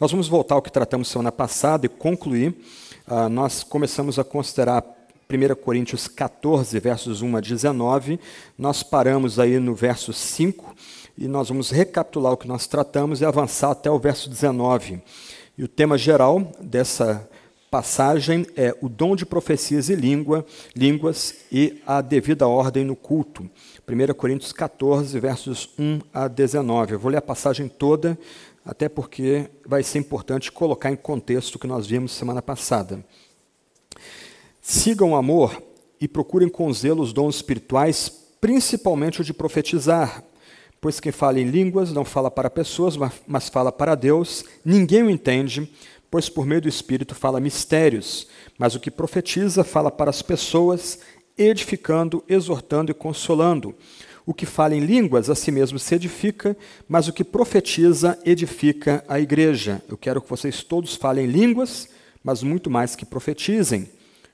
Nós vamos voltar ao que tratamos semana passada e concluir. Uh, nós começamos a considerar 1 Coríntios 14, versos 1 a 19. Nós paramos aí no verso 5 e nós vamos recapitular o que nós tratamos e avançar até o verso 19. E o tema geral dessa passagem é o dom de profecias e língua, línguas e a devida ordem no culto. 1 Coríntios 14, versos 1 a 19. Eu vou ler a passagem toda, até porque vai ser importante colocar em contexto o que nós vimos semana passada. Sigam o amor e procurem com zelo os dons espirituais, principalmente o de profetizar. Pois quem fala em línguas não fala para pessoas, mas fala para Deus. Ninguém o entende, pois por meio do Espírito fala mistérios, mas o que profetiza fala para as pessoas, edificando, exortando e consolando. O que fala em línguas a si mesmo se edifica, mas o que profetiza edifica a igreja. Eu quero que vocês todos falem línguas, mas muito mais que profetizem.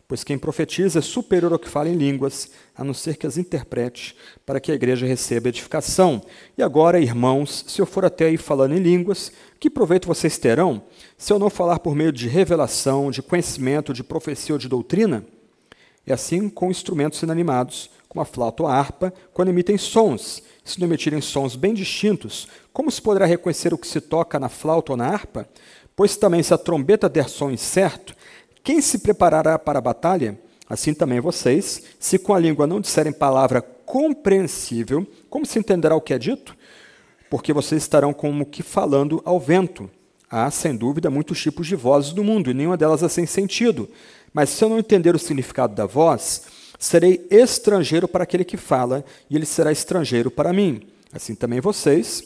Pois quem profetiza é superior ao que fala em línguas, a não ser que as interprete, para que a igreja receba edificação. E agora, irmãos, se eu for até aí falando em línguas, que proveito vocês terão se eu não falar por meio de revelação, de conhecimento, de profecia ou de doutrina? É assim com instrumentos inanimados, como a flauta ou a harpa, quando emitem sons. Se não emitirem sons bem distintos, como se poderá reconhecer o que se toca na flauta ou na harpa? Pois também, se a trombeta der som incerto, quem se preparará para a batalha? Assim também vocês, se com a língua não disserem palavra compreensível, como se entenderá o que é dito? Porque vocês estarão como que falando ao vento. Há, sem dúvida, muitos tipos de vozes no mundo, e nenhuma delas é sem sentido. Mas se eu não entender o significado da voz, serei estrangeiro para aquele que fala, e ele será estrangeiro para mim. Assim também vocês,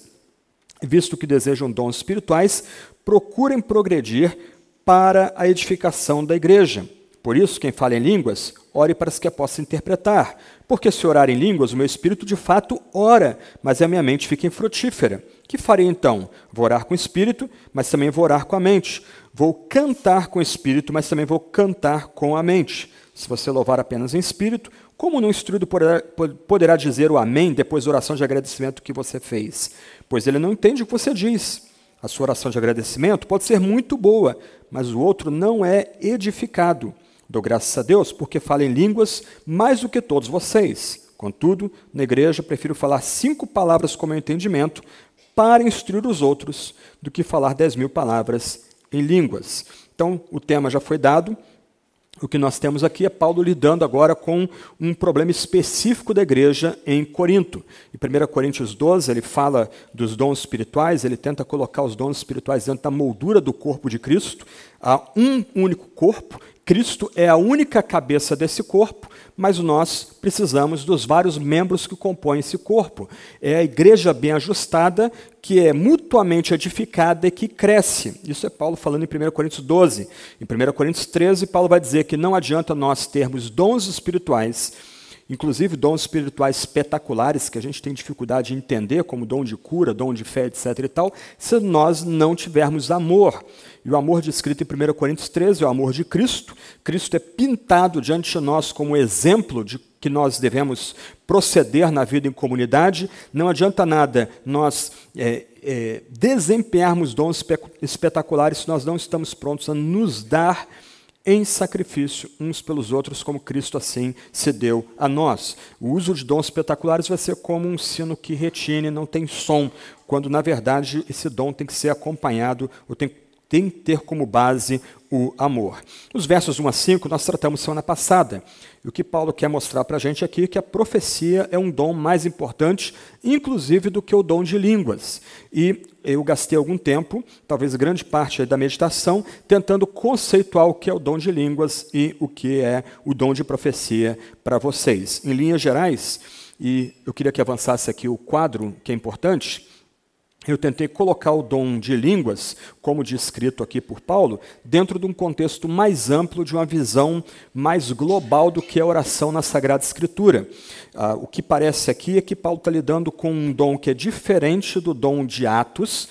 visto que desejam dons espirituais, procurem progredir para a edificação da igreja. Por isso, quem fala em línguas, ore para que a possa interpretar. Porque se orar em línguas, o meu espírito de fato ora, mas a minha mente fica infrutífera. Que farei então? Vou orar com o espírito, mas também vou orar com a mente. Vou cantar com o espírito, mas também vou cantar com a mente. Se você louvar apenas em espírito, como não instruído poderá, poderá dizer o amém depois da oração de agradecimento que você fez? Pois ele não entende o que você diz. A sua oração de agradecimento pode ser muito boa, mas o outro não é edificado. Dou graças a Deus porque falo em línguas mais do que todos vocês. Contudo, na igreja prefiro falar cinco palavras com meu entendimento para instruir os outros do que falar dez mil palavras em línguas. Então, o tema já foi dado, o que nós temos aqui é Paulo lidando agora com um problema específico da igreja em Corinto. Em 1 Coríntios 12, ele fala dos dons espirituais, ele tenta colocar os dons espirituais dentro da moldura do corpo de Cristo. Há um único corpo, Cristo é a única cabeça desse corpo, mas nós precisamos dos vários membros que compõem esse corpo. É a igreja bem ajustada, que é mutuamente edificada e que cresce. Isso é Paulo falando em 1 Coríntios 12. Em 1 Coríntios 13, Paulo vai dizer que não adianta nós termos dons espirituais, inclusive dons espirituais espetaculares que a gente tem dificuldade de entender, como dom de cura, dom de fé, etc. e tal, se nós não tivermos amor. E o amor descrito em 1 Coríntios 13 é o amor de Cristo. Cristo é pintado diante de nós como exemplo de que nós devemos proceder na vida em comunidade. Não adianta nada nós é, é, desempenharmos dons espetaculares se nós não estamos prontos a nos dar em sacrifício uns pelos outros, como Cristo assim se deu a nós. O uso de dons espetaculares vai ser como um sino que retine, não tem som, quando na verdade esse dom tem que ser acompanhado, ou tem tem que ter como base o amor. Nos versos 1 a 5, nós tratamos semana passada. E o que Paulo quer mostrar para a gente aqui é que a profecia é um dom mais importante, inclusive, do que o dom de línguas. E eu gastei algum tempo, talvez grande parte da meditação, tentando conceituar o que é o dom de línguas e o que é o dom de profecia para vocês. Em linhas gerais, e eu queria que avançasse aqui o quadro, que é importante eu tentei colocar o dom de línguas, como descrito aqui por Paulo, dentro de um contexto mais amplo, de uma visão mais global do que a oração na Sagrada Escritura. Ah, o que parece aqui é que Paulo está lidando com um dom que é diferente do dom de Atos,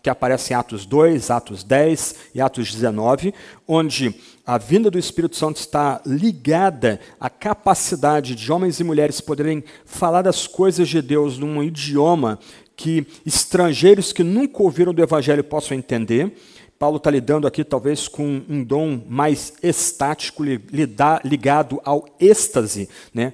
que aparece em Atos 2, Atos 10 e Atos 19, onde a vinda do Espírito Santo está ligada à capacidade de homens e mulheres poderem falar das coisas de Deus num idioma que estrangeiros que nunca ouviram do Evangelho possam entender. Paulo está lidando aqui, talvez, com um dom mais estático, ligado ao êxtase, né?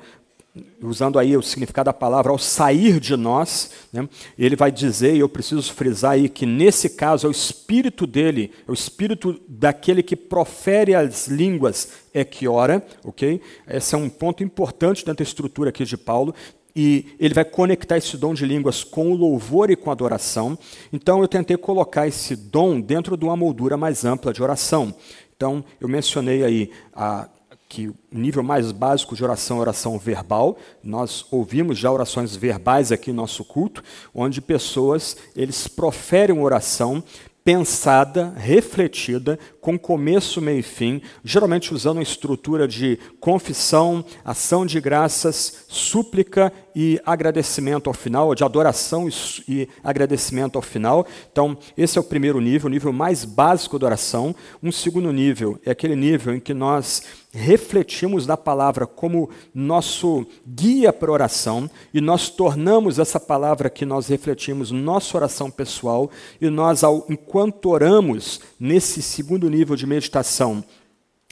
usando aí o significado da palavra, ao sair de nós, né, ele vai dizer, e eu preciso frisar aí, que nesse caso é o espírito dele, é o espírito daquele que profere as línguas é que ora, ok? Esse é um ponto importante dentro da estrutura aqui de Paulo, e ele vai conectar esse dom de línguas com o louvor e com a adoração. Então eu tentei colocar esse dom dentro de uma moldura mais ampla de oração. Então eu mencionei aí a que o nível mais básico de oração é oração verbal. Nós ouvimos já orações verbais aqui no nosso culto, onde pessoas eles proferem oração pensada, refletida, com começo, meio e fim, geralmente usando a estrutura de confissão, ação de graças, súplica e agradecimento ao final, de adoração e agradecimento ao final. Então, esse é o primeiro nível, o nível mais básico da oração. Um segundo nível é aquele nível em que nós refletimos na palavra como nosso guia para oração e nós tornamos essa palavra que nós refletimos nossa oração pessoal e nós, enquanto oramos nesse segundo nível de meditação,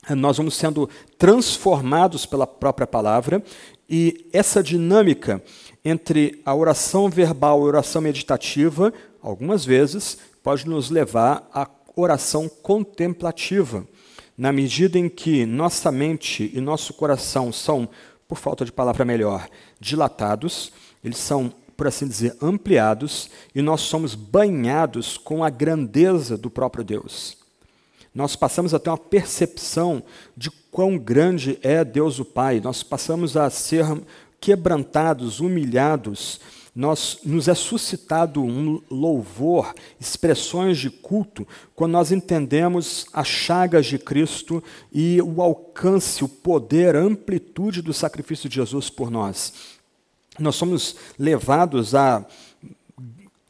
nós vamos sendo transformados pela própria palavra e essa dinâmica entre a oração verbal e a oração meditativa, algumas vezes, pode nos levar à oração contemplativa na medida em que nossa mente e nosso coração são, por falta de palavra melhor, dilatados, eles são, por assim dizer, ampliados, e nós somos banhados com a grandeza do próprio Deus. Nós passamos a ter uma percepção de quão grande é Deus o Pai, nós passamos a ser quebrantados, humilhados, nós, nos é suscitado um louvor, expressões de culto, quando nós entendemos as chagas de Cristo e o alcance, o poder, a amplitude do sacrifício de Jesus por nós. Nós somos levados a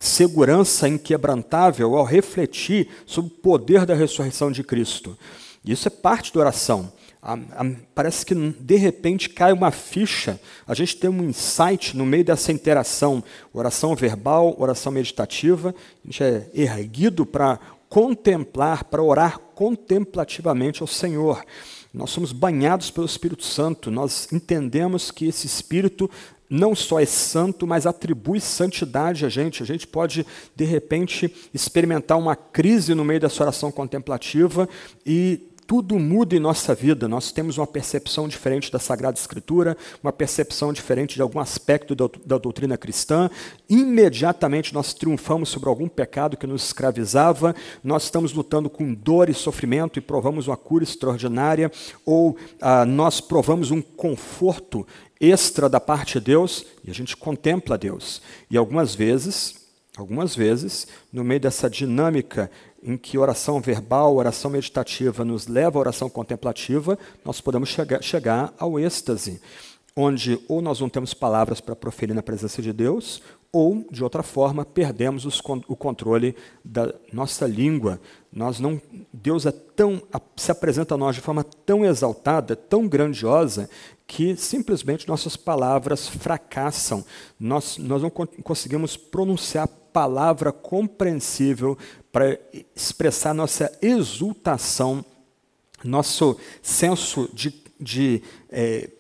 segurança inquebrantável ao refletir sobre o poder da ressurreição de Cristo. Isso é parte da oração. A, a, parece que de repente cai uma ficha, a gente tem um insight no meio dessa interação, oração verbal, oração meditativa, a gente é erguido para contemplar, para orar contemplativamente ao Senhor. Nós somos banhados pelo Espírito Santo, nós entendemos que esse Espírito não só é santo, mas atribui santidade a gente. A gente pode, de repente, experimentar uma crise no meio dessa oração contemplativa e tudo muda em nossa vida. Nós temos uma percepção diferente da Sagrada Escritura, uma percepção diferente de algum aspecto da, da doutrina cristã. Imediatamente nós triunfamos sobre algum pecado que nos escravizava, nós estamos lutando com dor e sofrimento e provamos uma cura extraordinária, ou ah, nós provamos um conforto extra da parte de Deus e a gente contempla Deus. E algumas vezes, algumas vezes, no meio dessa dinâmica em que oração verbal, oração meditativa nos leva à oração contemplativa, nós podemos chegar, chegar ao êxtase, onde ou nós não temos palavras para proferir na presença de Deus, ou, de outra forma, perdemos os, o controle da nossa língua. Nós não, Deus é tão, se apresenta a nós de forma tão exaltada, tão grandiosa, que simplesmente nossas palavras fracassam. Nós, nós não conseguimos pronunciar palavra compreensível para expressar nossa exultação, nosso senso de, de é,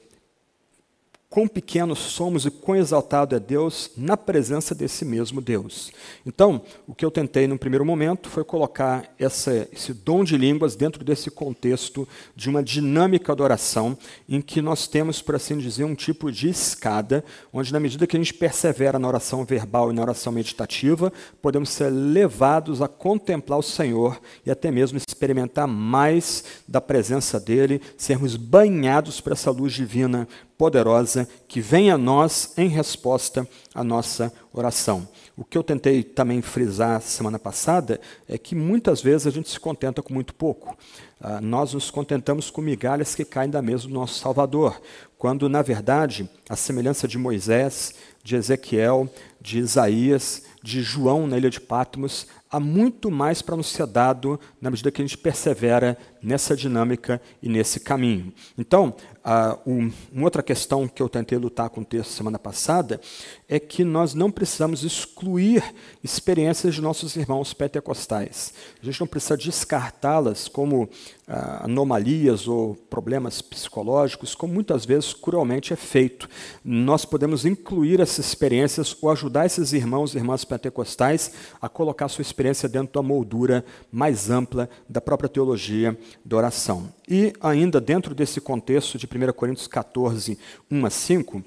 quão pequenos somos e quão exaltado é Deus na presença desse mesmo Deus. Então, o que eu tentei no primeiro momento foi colocar essa, esse dom de línguas dentro desse contexto de uma dinâmica de oração, em que nós temos, por assim dizer, um tipo de escada, onde, na medida que a gente persevera na oração verbal e na oração meditativa, podemos ser levados a contemplar o Senhor e até mesmo experimentar mais da presença dEle, sermos banhados por essa luz divina poderosa que vem a nós em resposta à nossa oração. O que eu tentei também frisar semana passada é que muitas vezes a gente se contenta com muito pouco. Ah, nós nos contentamos com migalhas que caem da mesa do nosso Salvador, quando, na verdade, a semelhança de Moisés, de Ezequiel, de Isaías, de João na ilha de Patmos, há muito mais para nos ser dado na medida que a gente persevera nessa dinâmica e nesse caminho. Então, ah, um, uma outra questão que eu tentei lutar com o texto semana passada é que nós não precisamos excluir experiências de nossos irmãos pentecostais. A gente não precisa descartá-las como anomalias ou problemas psicológicos, como muitas vezes cruelmente é feito. Nós podemos incluir essas experiências ou ajudar esses irmãos e irmãs pentecostais a colocar sua experiência dentro da moldura mais ampla da própria teologia da oração. E ainda dentro desse contexto de 1 Coríntios 14, 1 a 5,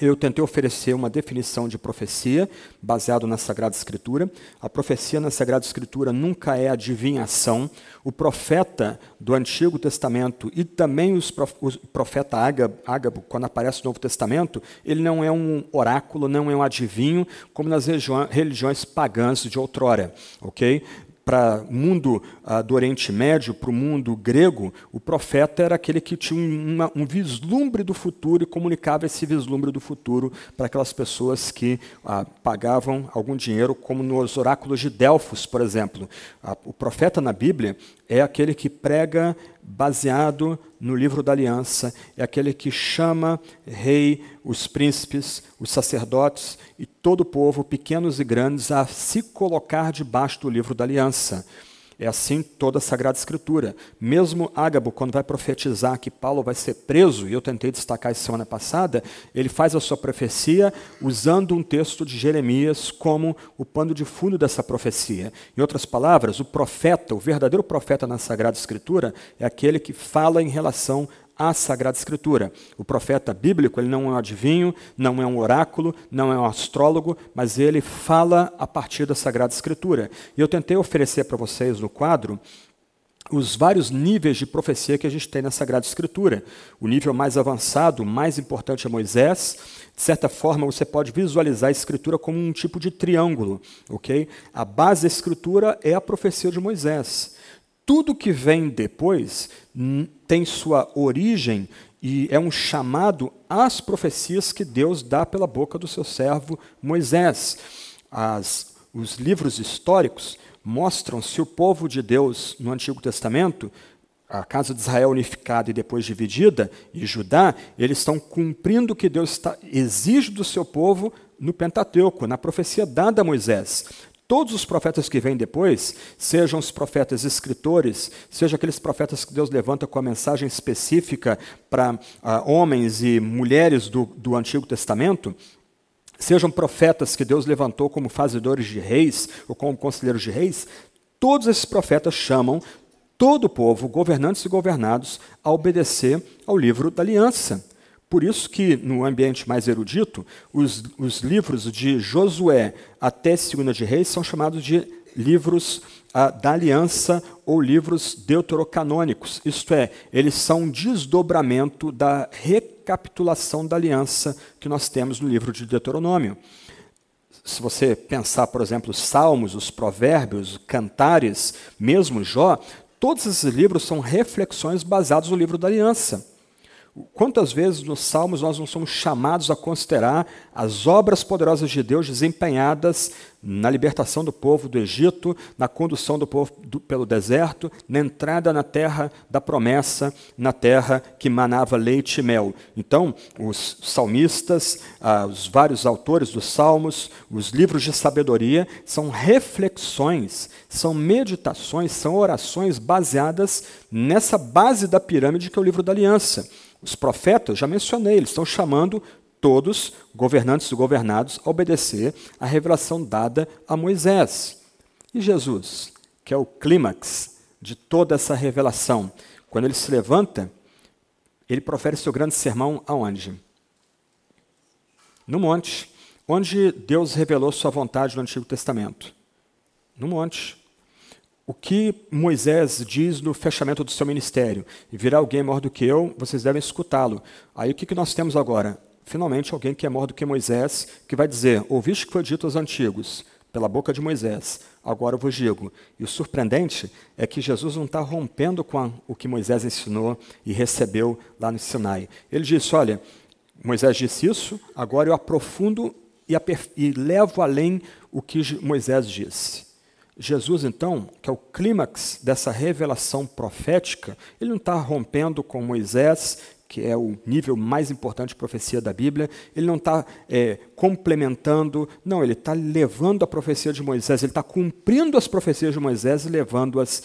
eu tentei oferecer uma definição de profecia baseado na Sagrada Escritura. A profecia na Sagrada Escritura nunca é adivinhação. O profeta do Antigo Testamento e também os prof, o profeta Ágabo, quando aparece no Novo Testamento, ele não é um oráculo, não é um adivinho, como nas religiões pagãs de outrora, ok? Para o mundo ah, do Oriente Médio, para o mundo grego, o profeta era aquele que tinha uma, um vislumbre do futuro e comunicava esse vislumbre do futuro para aquelas pessoas que ah, pagavam algum dinheiro, como nos oráculos de Delfos, por exemplo. Ah, o profeta na Bíblia é aquele que prega baseado no livro da aliança, é aquele que chama rei, os príncipes, os sacerdotes e todo o povo, pequenos e grandes, a se colocar debaixo do livro da aliança. É assim toda a Sagrada Escritura. Mesmo Ágabo, quando vai profetizar que Paulo vai ser preso, e eu tentei destacar isso semana passada, ele faz a sua profecia usando um texto de Jeremias como o pano de fundo dessa profecia. Em outras palavras, o profeta, o verdadeiro profeta na Sagrada Escritura, é aquele que fala em relação a Sagrada Escritura. O profeta bíblico ele não é um adivinho, não é um oráculo, não é um astrólogo, mas ele fala a partir da Sagrada Escritura. E eu tentei oferecer para vocês no quadro os vários níveis de profecia que a gente tem na Sagrada Escritura. O nível mais avançado, mais importante é Moisés. De certa forma, você pode visualizar a Escritura como um tipo de triângulo, ok? A base da Escritura é a profecia de Moisés. Tudo que vem depois tem sua origem e é um chamado às profecias que Deus dá pela boca do seu servo Moisés. As, os livros históricos mostram se o povo de Deus no Antigo Testamento, a casa de Israel unificada e depois dividida, e Judá, eles estão cumprindo o que Deus está, exige do seu povo no Pentateuco, na profecia dada a Moisés. Todos os profetas que vêm depois, sejam os profetas escritores, sejam aqueles profetas que Deus levanta com a mensagem específica para uh, homens e mulheres do, do Antigo Testamento, sejam profetas que Deus levantou como fazedores de reis ou como conselheiros de reis, todos esses profetas chamam todo o povo, governantes e governados, a obedecer ao livro da aliança. Por isso que, no ambiente mais erudito, os, os livros de Josué até Segunda de Reis são chamados de livros ah, da aliança ou livros deuterocanônicos. Isto é, eles são um desdobramento da recapitulação da aliança que nós temos no livro de Deuteronômio. Se você pensar, por exemplo, os Salmos, os Provérbios, Cantares, mesmo Jó, todos esses livros são reflexões basadas no livro da aliança. Quantas vezes nos Salmos nós não somos chamados a considerar as obras poderosas de Deus desempenhadas na libertação do povo do Egito, na condução do povo do, pelo deserto, na entrada na terra da promessa, na terra que manava leite e mel. Então, os salmistas, ah, os vários autores dos Salmos, os livros de sabedoria, são reflexões, são meditações, são orações baseadas nessa base da pirâmide que é o livro da aliança. Os profetas, já mencionei, eles estão chamando todos, governantes e governados, a obedecer à revelação dada a Moisés. E Jesus, que é o clímax de toda essa revelação, quando ele se levanta, ele profere seu grande sermão aonde? No monte, onde Deus revelou sua vontade no Antigo Testamento. No monte o que Moisés diz no fechamento do seu ministério. Virá alguém maior do que eu, vocês devem escutá-lo. Aí o que nós temos agora? Finalmente, alguém que é maior do que Moisés, que vai dizer: Ouviste que foi dito aos antigos, pela boca de Moisés, agora eu vos digo. E o surpreendente é que Jesus não está rompendo com o que Moisés ensinou e recebeu lá no Sinai. Ele disse: Olha, Moisés disse isso, agora eu aprofundo e, e levo além o que Moisés disse. Jesus, então, que é o clímax dessa revelação profética, ele não está rompendo com Moisés, que é o nível mais importante de profecia da Bíblia, ele não está é, complementando, não, ele está levando a profecia de Moisés, ele está cumprindo as profecias de Moisés e levando-as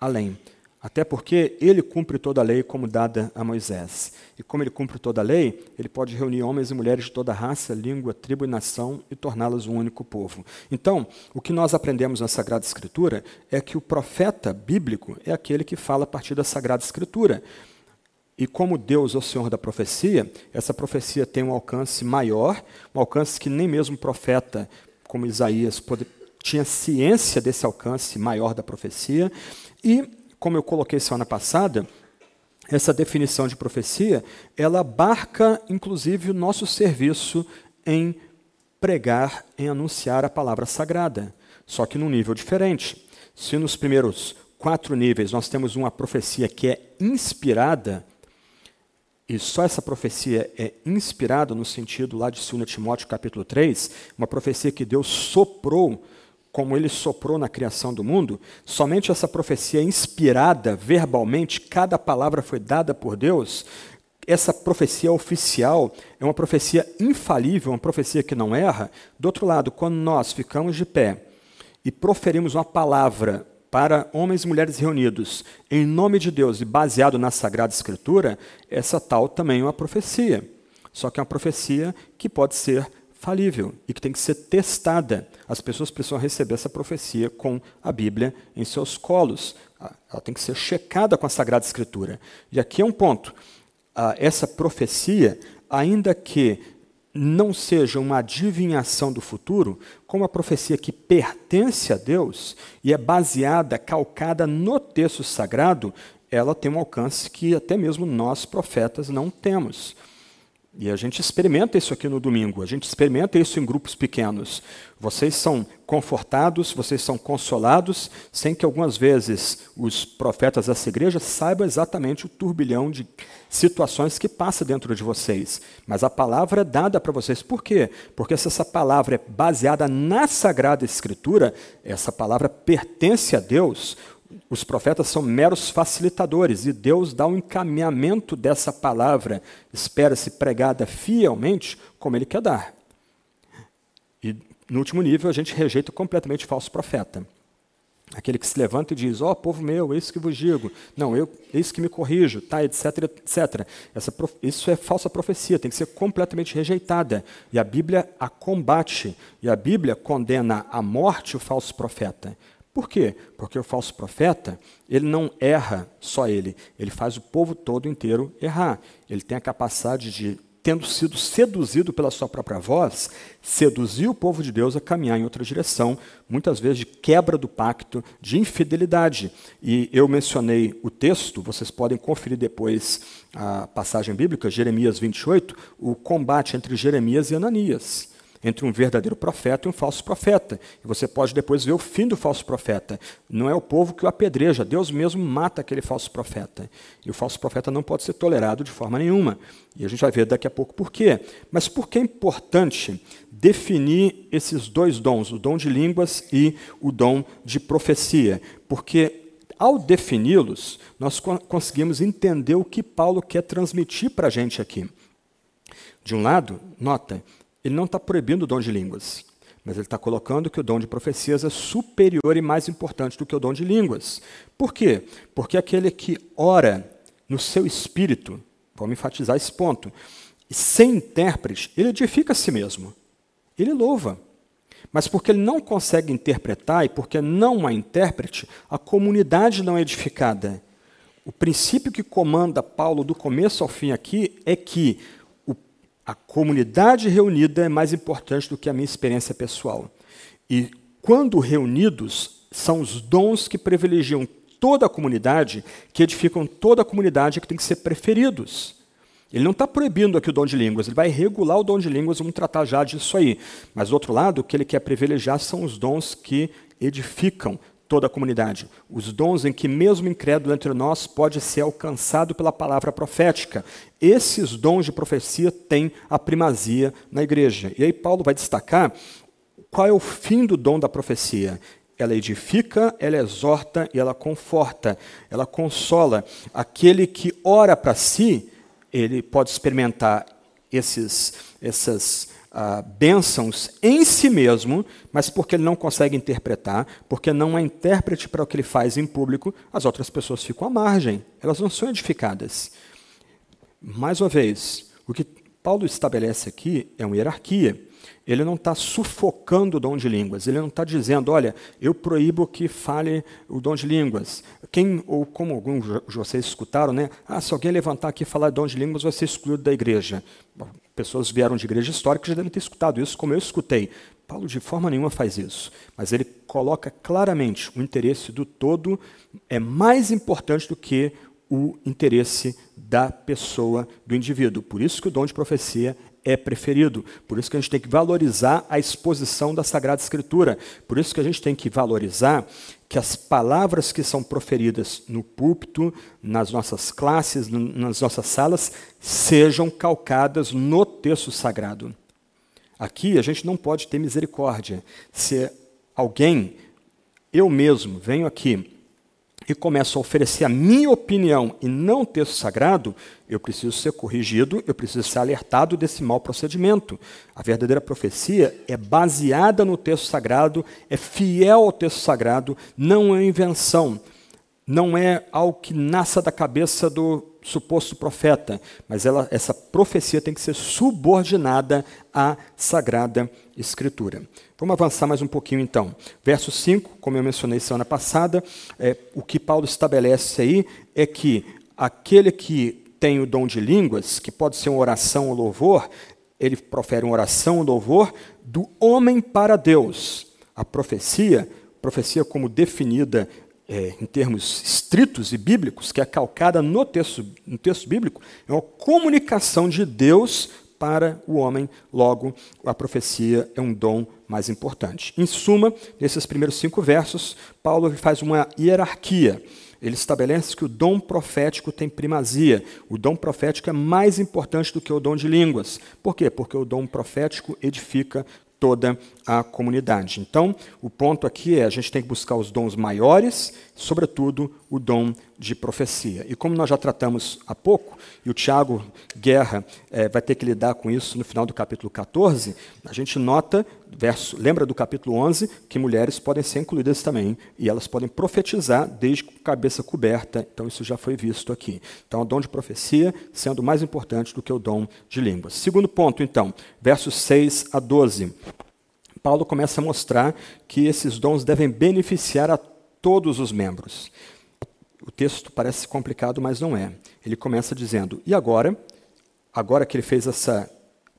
além. Até porque ele cumpre toda a lei como dada a Moisés. E como ele cumpre toda a lei, ele pode reunir homens e mulheres de toda raça, língua, tribo e nação e torná-los um único povo. Então, o que nós aprendemos na Sagrada Escritura é que o profeta bíblico é aquele que fala a partir da Sagrada Escritura. E como Deus é o Senhor da profecia, essa profecia tem um alcance maior, um alcance que nem mesmo profeta, como Isaías, pode, tinha ciência desse alcance maior da profecia. E como eu coloquei semana passada, essa definição de profecia, ela abarca inclusive o nosso serviço em pregar, em anunciar a palavra sagrada, só que num nível diferente. Se nos primeiros quatro níveis nós temos uma profecia que é inspirada, e só essa profecia é inspirada no sentido lá de 2 Timóteo capítulo 3, uma profecia que Deus soprou como ele soprou na criação do mundo, somente essa profecia inspirada verbalmente, cada palavra foi dada por Deus, essa profecia oficial é uma profecia infalível, uma profecia que não erra. Do outro lado, quando nós ficamos de pé e proferimos uma palavra para homens e mulheres reunidos em nome de Deus e baseado na Sagrada Escritura, essa tal também é uma profecia. Só que é uma profecia que pode ser falível e que tem que ser testada. As pessoas precisam receber essa profecia com a Bíblia em seus colos. Ela tem que ser checada com a Sagrada Escritura. E aqui é um ponto. Essa profecia, ainda que não seja uma adivinhação do futuro, como a profecia que pertence a Deus e é baseada, calcada no texto sagrado, ela tem um alcance que até mesmo nós, profetas, não temos. E a gente experimenta isso aqui no domingo, a gente experimenta isso em grupos pequenos. Vocês são confortados, vocês são consolados, sem que algumas vezes os profetas dessa igreja saibam exatamente o turbilhão de situações que passa dentro de vocês. Mas a palavra é dada para vocês. Por quê? Porque se essa palavra é baseada na Sagrada Escritura, essa palavra pertence a Deus, os profetas são meros facilitadores e Deus dá o um encaminhamento dessa palavra, espera-se pregada fielmente como Ele quer dar. E no último nível, a gente rejeita completamente o falso profeta. Aquele que se levanta e diz, ó oh, povo meu, eis que vos digo, não, eu, eis que me corrijo, tá, etc, etc. Essa, isso é falsa profecia, tem que ser completamente rejeitada. E a Bíblia a combate, e a Bíblia condena à morte o falso profeta. Por quê? Porque o falso profeta, ele não erra só ele, ele faz o povo todo inteiro errar. Ele tem a capacidade de, tendo sido seduzido pela sua própria voz, seduzir o povo de Deus a caminhar em outra direção, muitas vezes de quebra do pacto, de infidelidade. E eu mencionei o texto, vocês podem conferir depois a passagem bíblica, Jeremias 28, o combate entre Jeremias e Ananias entre um verdadeiro profeta e um falso profeta. E você pode depois ver o fim do falso profeta. Não é o povo que o apedreja, Deus mesmo mata aquele falso profeta. E o falso profeta não pode ser tolerado de forma nenhuma. E a gente vai ver daqui a pouco por quê. Mas por que é importante definir esses dois dons, o dom de línguas e o dom de profecia? Porque ao defini-los, nós conseguimos entender o que Paulo quer transmitir para a gente aqui. De um lado, nota, ele não está proibindo o dom de línguas, mas ele está colocando que o dom de profecias é superior e mais importante do que o dom de línguas. Por quê? Porque aquele que ora no seu espírito, vamos enfatizar esse ponto, sem intérprete, ele edifica a si mesmo, ele louva. Mas porque ele não consegue interpretar e porque não há intérprete, a comunidade não é edificada. O princípio que comanda Paulo do começo ao fim aqui é que a comunidade reunida é mais importante do que a minha experiência pessoal. E quando reunidos, são os dons que privilegiam toda a comunidade, que edificam toda a comunidade, que tem que ser preferidos. Ele não está proibindo aqui o dom de línguas, ele vai regular o dom de línguas, vamos tratar já disso aí. Mas, do outro lado, o que ele quer privilegiar são os dons que edificam, toda a comunidade. Os dons em que, mesmo incrédulo entre nós, pode ser alcançado pela palavra profética. Esses dons de profecia têm a primazia na igreja. E aí, Paulo vai destacar qual é o fim do dom da profecia. ela edifica, ela exorta e ela conforta, ela consola. Aquele que ora para si, ele pode experimentar esses, essas ah, bênçãos em si mesmo, mas porque ele não consegue interpretar, porque não é intérprete para o que ele faz em público, as outras pessoas ficam à margem, elas não são edificadas. Mais uma vez, o que Paulo estabelece aqui é uma hierarquia. Ele não está sufocando o dom de línguas. Ele não está dizendo, olha, eu proíbo que fale o dom de línguas. Quem, ou como alguns de vocês escutaram, né? Ah, se alguém levantar aqui e falar dom de línguas, vai ser excluído da igreja. Pessoas vieram de igreja histórica já devem ter escutado isso, como eu escutei. Paulo de forma nenhuma faz isso, mas ele coloca claramente o interesse do todo é mais importante do que o interesse da pessoa, do indivíduo. Por isso que o dom de profecia é preferido. Por isso que a gente tem que valorizar a exposição da Sagrada Escritura. Por isso que a gente tem que valorizar que as palavras que são proferidas no púlpito, nas nossas classes, nas nossas salas, sejam calcadas no texto sagrado. Aqui a gente não pode ter misericórdia. Se alguém, eu mesmo, venho aqui e começo a oferecer a minha opinião e não o texto sagrado, eu preciso ser corrigido, eu preciso ser alertado desse mau procedimento. A verdadeira profecia é baseada no texto sagrado, é fiel ao texto sagrado, não é invenção, não é algo que nasça da cabeça do suposto profeta, mas ela, essa profecia tem que ser subordinada à Sagrada Escritura. Vamos avançar mais um pouquinho então. Verso 5, como eu mencionei semana passada, é, o que Paulo estabelece aí é que aquele que tem o dom de línguas, que pode ser uma oração ou louvor, ele profere uma oração ou louvor do homem para Deus. A profecia, profecia como definida é, em termos estritos e bíblicos, que é calcada no texto, no texto bíblico, é uma comunicação de Deus para o homem, logo, a profecia é um dom mais importante. Em suma, nesses primeiros cinco versos, Paulo faz uma hierarquia. Ele estabelece que o dom profético tem primazia. O dom profético é mais importante do que o dom de línguas. Por quê? Porque o dom profético edifica toda a comunidade. Então, o ponto aqui é a gente tem que buscar os dons maiores, sobretudo o dom de profecia. E como nós já tratamos há pouco, e o Tiago Guerra é, vai ter que lidar com isso no final do capítulo 14, a gente nota, verso, lembra do capítulo 11, que mulheres podem ser incluídas também, e elas podem profetizar desde com cabeça coberta, então isso já foi visto aqui. Então, o dom de profecia sendo mais importante do que o dom de línguas. Segundo ponto, então, versos 6 a 12. Paulo começa a mostrar que esses dons devem beneficiar a todos os membros. O texto parece complicado, mas não é. Ele começa dizendo: "E agora, agora que ele fez essa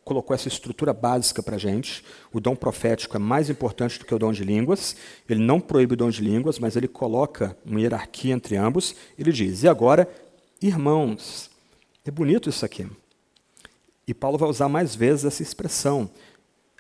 colocou essa estrutura básica para a gente. O dom profético é mais importante do que o dom de línguas. Ele não proíbe o dom de línguas, mas ele coloca uma hierarquia entre ambos. Ele diz: E agora, irmãos. É bonito isso aqui. E Paulo vai usar mais vezes essa expressão.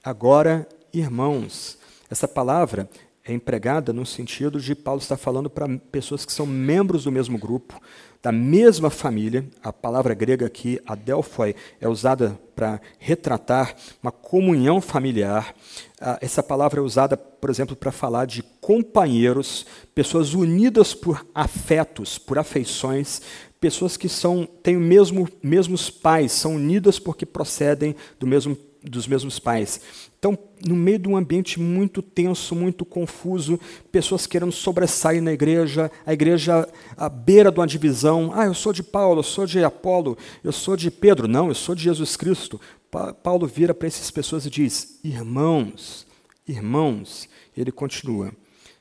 Agora, irmãos. Essa palavra é empregada no sentido de Paulo estar falando para pessoas que são membros do mesmo grupo, da mesma família. A palavra grega aqui, adelphoi, é usada para retratar uma comunhão familiar. Ah, essa palavra é usada, por exemplo, para falar de companheiros, pessoas unidas por afetos, por afeições, pessoas que são têm o mesmo mesmos pais, são unidas porque procedem do mesmo dos mesmos pais. Então, no meio de um ambiente muito tenso, muito confuso, pessoas querendo sobressair na igreja, a igreja à beira de uma divisão. Ah, eu sou de Paulo, eu sou de Apolo, eu sou de Pedro. Não, eu sou de Jesus Cristo. Pa Paulo vira para essas pessoas e diz: Irmãos, irmãos. Ele continua: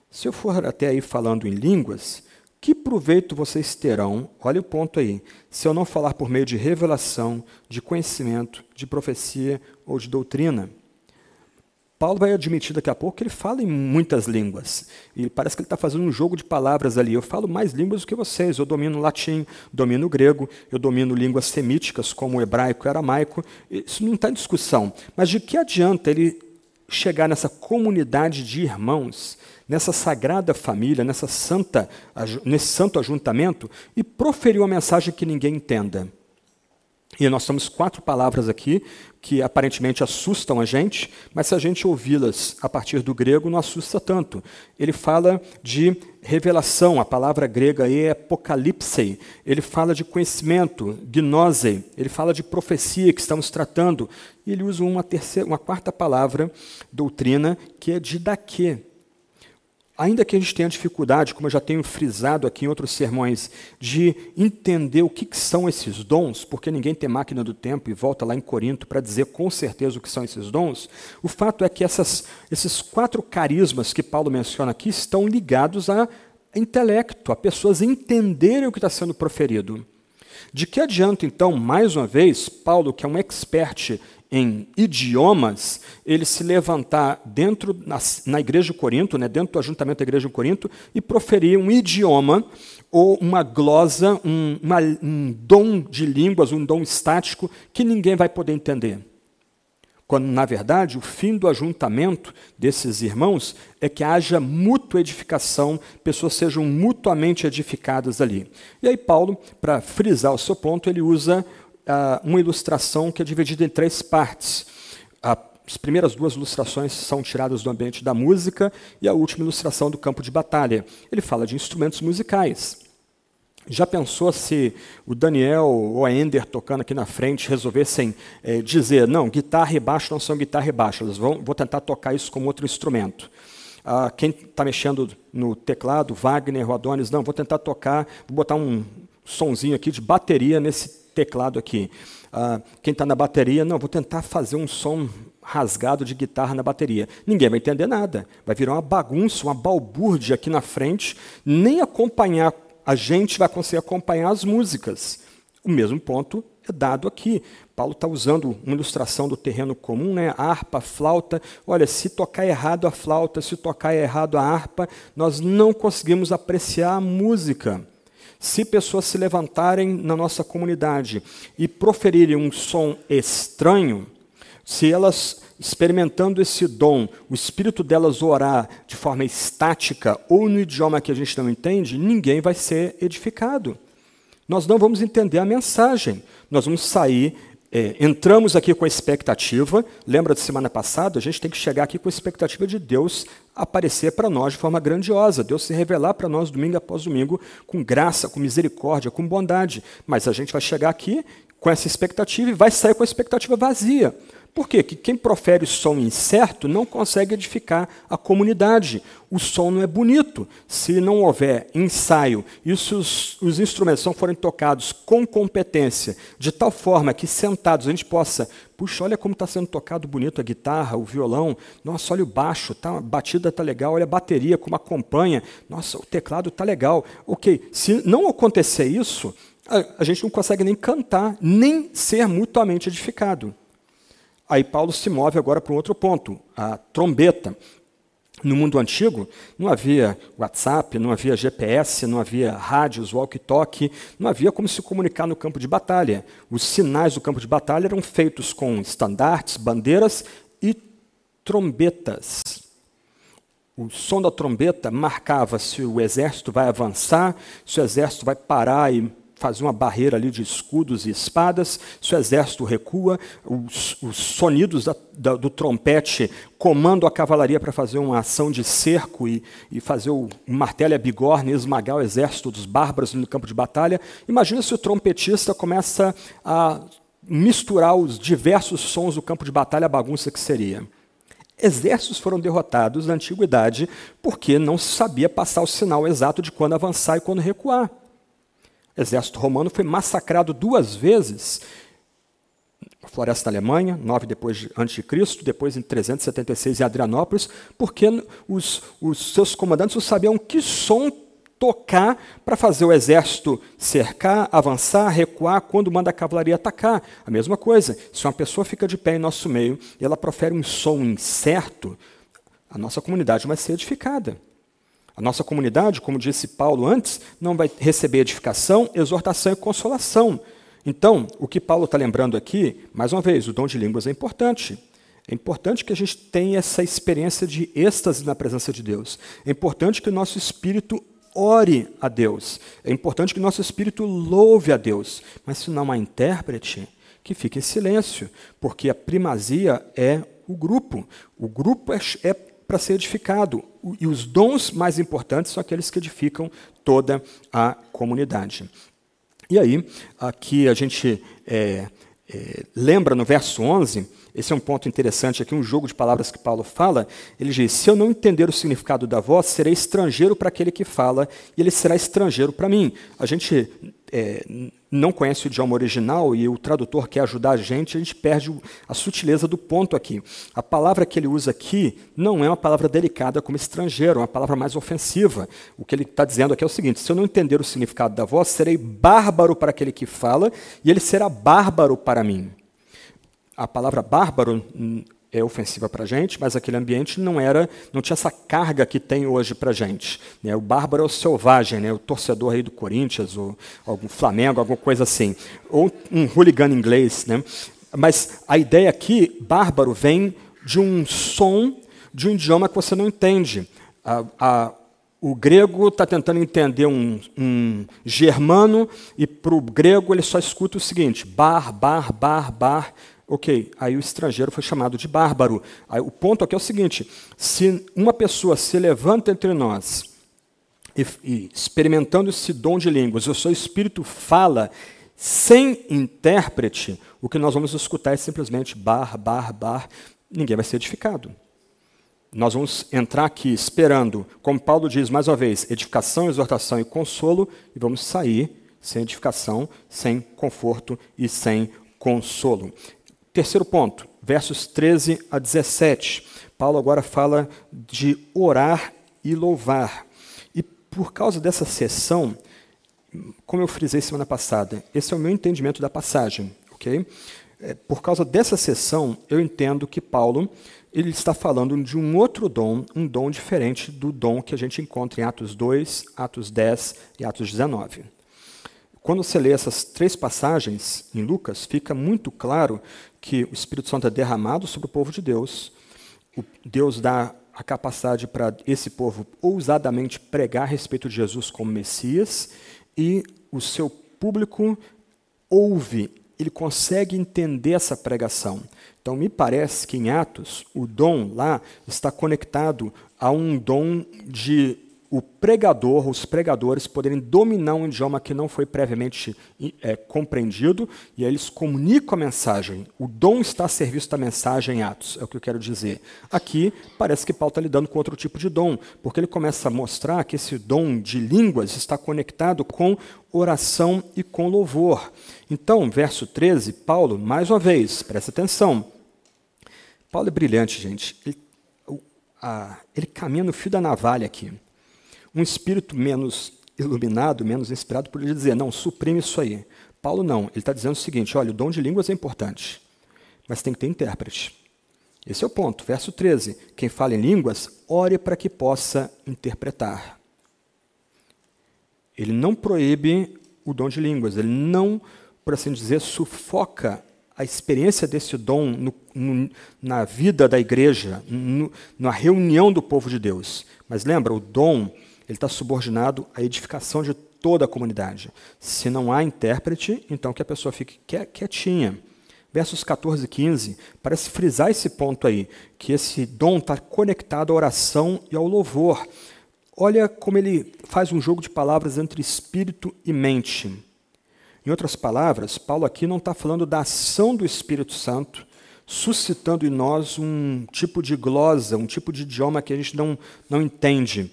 Se eu for até aí falando em línguas, que proveito vocês terão, olha o ponto aí, se eu não falar por meio de revelação, de conhecimento, de profecia ou de doutrina? Paulo vai admitir daqui a pouco que ele fala em muitas línguas. E parece que ele está fazendo um jogo de palavras ali. Eu falo mais línguas do que vocês. Eu domino latim, domino grego, eu domino línguas semíticas, como o hebraico e o aramaico. Isso não está em discussão. Mas de que adianta ele chegar nessa comunidade de irmãos nessa sagrada família, nessa santa, nesse santo ajuntamento e proferir uma mensagem que ninguém entenda. E nós temos quatro palavras aqui que aparentemente assustam a gente, mas se a gente ouvi-las a partir do grego, não assusta tanto. Ele fala de revelação, a palavra grega aí é apocalipse. Ele fala de conhecimento, gnose. Ele fala de profecia que estamos tratando. E ele usa uma, terceira, uma quarta palavra, doutrina, que é didaquê ainda que a gente tenha dificuldade, como eu já tenho frisado aqui em outros sermões, de entender o que, que, são esses dons, porque ninguém tem máquina do tempo e volta lá em Corinto para dizer com certeza o que são esses dons, o fato é que essas, esses quatro carismas que Paulo menciona aqui estão ligados a intelecto, a pessoas entenderem o que está sendo proferido. De que adianta, então, mais uma vez, Paulo, que é um expert em idiomas, ele se levantar dentro, na, na igreja de Corinto, né, dentro do ajuntamento da igreja de Corinto, e proferir um idioma ou uma glosa, um, uma, um dom de línguas, um dom estático que ninguém vai poder entender. Quando, na verdade, o fim do ajuntamento desses irmãos é que haja mútua edificação, pessoas sejam mutuamente edificadas ali. E aí, Paulo, para frisar o seu ponto, ele usa uma ilustração que é dividida em três partes. As primeiras duas ilustrações são tiradas do ambiente da música e a última ilustração do campo de batalha. Ele fala de instrumentos musicais. Já pensou se o Daniel ou a Ender tocando aqui na frente resolvessem é, dizer, não, guitarra e baixo não são guitarra e baixo, eles vão vou tentar tocar isso como outro instrumento. Ah, quem está mexendo no teclado, Wagner, o Adonis, não, vou tentar tocar, vou botar um sonzinho aqui de bateria nesse teclado aqui. Ah, quem está na bateria, não, vou tentar fazer um som rasgado de guitarra na bateria. Ninguém vai entender nada. Vai virar uma bagunça, uma balbúrdia aqui na frente. Nem acompanhar, a gente vai conseguir acompanhar as músicas. O mesmo ponto é dado aqui. Paulo está usando uma ilustração do terreno comum, né? harpa, flauta. Olha, se tocar errado a flauta, se tocar errado a harpa, nós não conseguimos apreciar a música. Se pessoas se levantarem na nossa comunidade e proferirem um som estranho, se elas experimentando esse dom, o espírito delas orar de forma estática ou no idioma que a gente não entende, ninguém vai ser edificado. Nós não vamos entender a mensagem. Nós vamos sair é, entramos aqui com a expectativa, lembra de semana passada? A gente tem que chegar aqui com a expectativa de Deus aparecer para nós de forma grandiosa, Deus se revelar para nós domingo após domingo com graça, com misericórdia, com bondade. Mas a gente vai chegar aqui com essa expectativa e vai sair com a expectativa vazia. Por quê? Que quem profere som incerto não consegue edificar a comunidade. O som não é bonito. Se não houver ensaio e se os, os instrumentos não forem tocados com competência, de tal forma que sentados a gente possa, puxa, olha como está sendo tocado bonito a guitarra, o violão, nossa, olha o baixo, tá, a batida está legal, olha a bateria como acompanha, nossa, o teclado está legal. Ok, se não acontecer isso, a gente não consegue nem cantar, nem ser mutuamente edificado. Aí Paulo se move agora para um outro ponto, a trombeta. No mundo antigo, não havia WhatsApp, não havia GPS, não havia rádios, walkie-talkie, não havia como se comunicar no campo de batalha. Os sinais do campo de batalha eram feitos com estandartes, bandeiras e trombetas. O som da trombeta marcava se o exército vai avançar, se o exército vai parar e fazia uma barreira ali de escudos e espadas, se o exército recua, os, os sonidos da, da, do trompete comandam a cavalaria para fazer uma ação de cerco e, e fazer o martelo e a bigorna e esmagar o exército dos bárbaros no campo de batalha. Imagina se o trompetista começa a misturar os diversos sons do campo de batalha, a bagunça que seria. Exércitos foram derrotados na antiguidade porque não se sabia passar o sinal exato de quando avançar e quando recuar. Exército romano foi massacrado duas vezes floresta da Alemanha, 9 depois de, antes de Cristo, depois em 376 em Adrianópolis, porque os, os seus comandantes não sabiam que som tocar para fazer o exército cercar, avançar, recuar, quando manda a cavalaria atacar. A mesma coisa, se uma pessoa fica de pé em nosso meio e ela profere um som incerto, a nossa comunidade vai ser edificada. A nossa comunidade, como disse Paulo antes, não vai receber edificação, exortação e consolação. Então, o que Paulo está lembrando aqui, mais uma vez, o dom de línguas é importante. É importante que a gente tenha essa experiência de êxtase na presença de Deus. É importante que o nosso espírito ore a Deus. É importante que o nosso espírito louve a Deus. Mas se não há intérprete, que fique em silêncio, porque a primazia é o grupo. O grupo é, é para ser edificado. E os dons mais importantes são aqueles que edificam toda a comunidade. E aí, aqui a gente é, é, lembra no verso 11, esse é um ponto interessante aqui, um jogo de palavras que Paulo fala. Ele diz: Se eu não entender o significado da voz, serei estrangeiro para aquele que fala, e ele será estrangeiro para mim. A gente é, não conhece o idioma original e o tradutor quer ajudar a gente, a gente perde a sutileza do ponto aqui. A palavra que ele usa aqui não é uma palavra delicada como estrangeiro, é uma palavra mais ofensiva. O que ele está dizendo aqui é o seguinte: se eu não entender o significado da voz, serei bárbaro para aquele que fala, e ele será bárbaro para mim. A palavra bárbaro é ofensiva para a gente, mas aquele ambiente não era, não tinha essa carga que tem hoje para a gente. Né? O bárbaro é o selvagem, né? o torcedor aí do Corinthians, ou algum Flamengo, alguma coisa assim. Ou um hooligan inglês. Né? Mas a ideia aqui, bárbaro, vem de um som de um idioma que você não entende. A, a, o grego está tentando entender um, um germano, e para o grego ele só escuta o seguinte: bar, bar, bar, bar. Ok, aí o estrangeiro foi chamado de bárbaro. Aí, o ponto aqui é o seguinte: se uma pessoa se levanta entre nós e, e experimentando esse dom de línguas, o seu espírito fala sem intérprete, o que nós vamos escutar é simplesmente bar, bar, bar, ninguém vai ser edificado. Nós vamos entrar aqui esperando, como Paulo diz mais uma vez, edificação, exortação e consolo, e vamos sair sem edificação, sem conforto e sem consolo. Terceiro ponto, versos 13 a 17. Paulo agora fala de orar e louvar. E por causa dessa sessão, como eu frisei semana passada, esse é o meu entendimento da passagem, ok? É, por causa dessa sessão, eu entendo que Paulo ele está falando de um outro dom, um dom diferente do dom que a gente encontra em Atos 2, Atos 10 e Atos 19. Quando você lê essas três passagens em Lucas, fica muito claro que o Espírito Santo é derramado sobre o povo de Deus. Deus dá a capacidade para esse povo ousadamente pregar a respeito de Jesus como Messias e o seu público ouve, ele consegue entender essa pregação. Então, me parece que em Atos, o dom lá está conectado a um dom de o pregador, os pregadores, poderem dominar um idioma que não foi previamente é, compreendido, e aí eles comunicam a mensagem. O dom está a serviço da mensagem em Atos, é o que eu quero dizer. Aqui, parece que Paulo está lidando com outro tipo de dom, porque ele começa a mostrar que esse dom de línguas está conectado com oração e com louvor. Então, verso 13, Paulo, mais uma vez, presta atenção. Paulo é brilhante, gente. Ele, a, ele caminha no fio da navalha aqui. Um espírito menos iluminado, menos inspirado, poderia dizer: não, suprime isso aí. Paulo não, ele está dizendo o seguinte: olha, o dom de línguas é importante, mas tem que ter intérprete. Esse é o ponto. Verso 13: quem fala em línguas, ore para que possa interpretar. Ele não proíbe o dom de línguas, ele não, por assim dizer, sufoca a experiência desse dom no, no, na vida da igreja, no, na reunião do povo de Deus. Mas lembra, o dom ele está subordinado à edificação de toda a comunidade. Se não há intérprete, então que a pessoa fique quietinha. Versos 14 e 15 parece frisar esse ponto aí, que esse dom está conectado à oração e ao louvor. Olha como ele faz um jogo de palavras entre espírito e mente. Em outras palavras, Paulo aqui não está falando da ação do Espírito Santo, suscitando em nós um tipo de glosa, um tipo de idioma que a gente não, não entende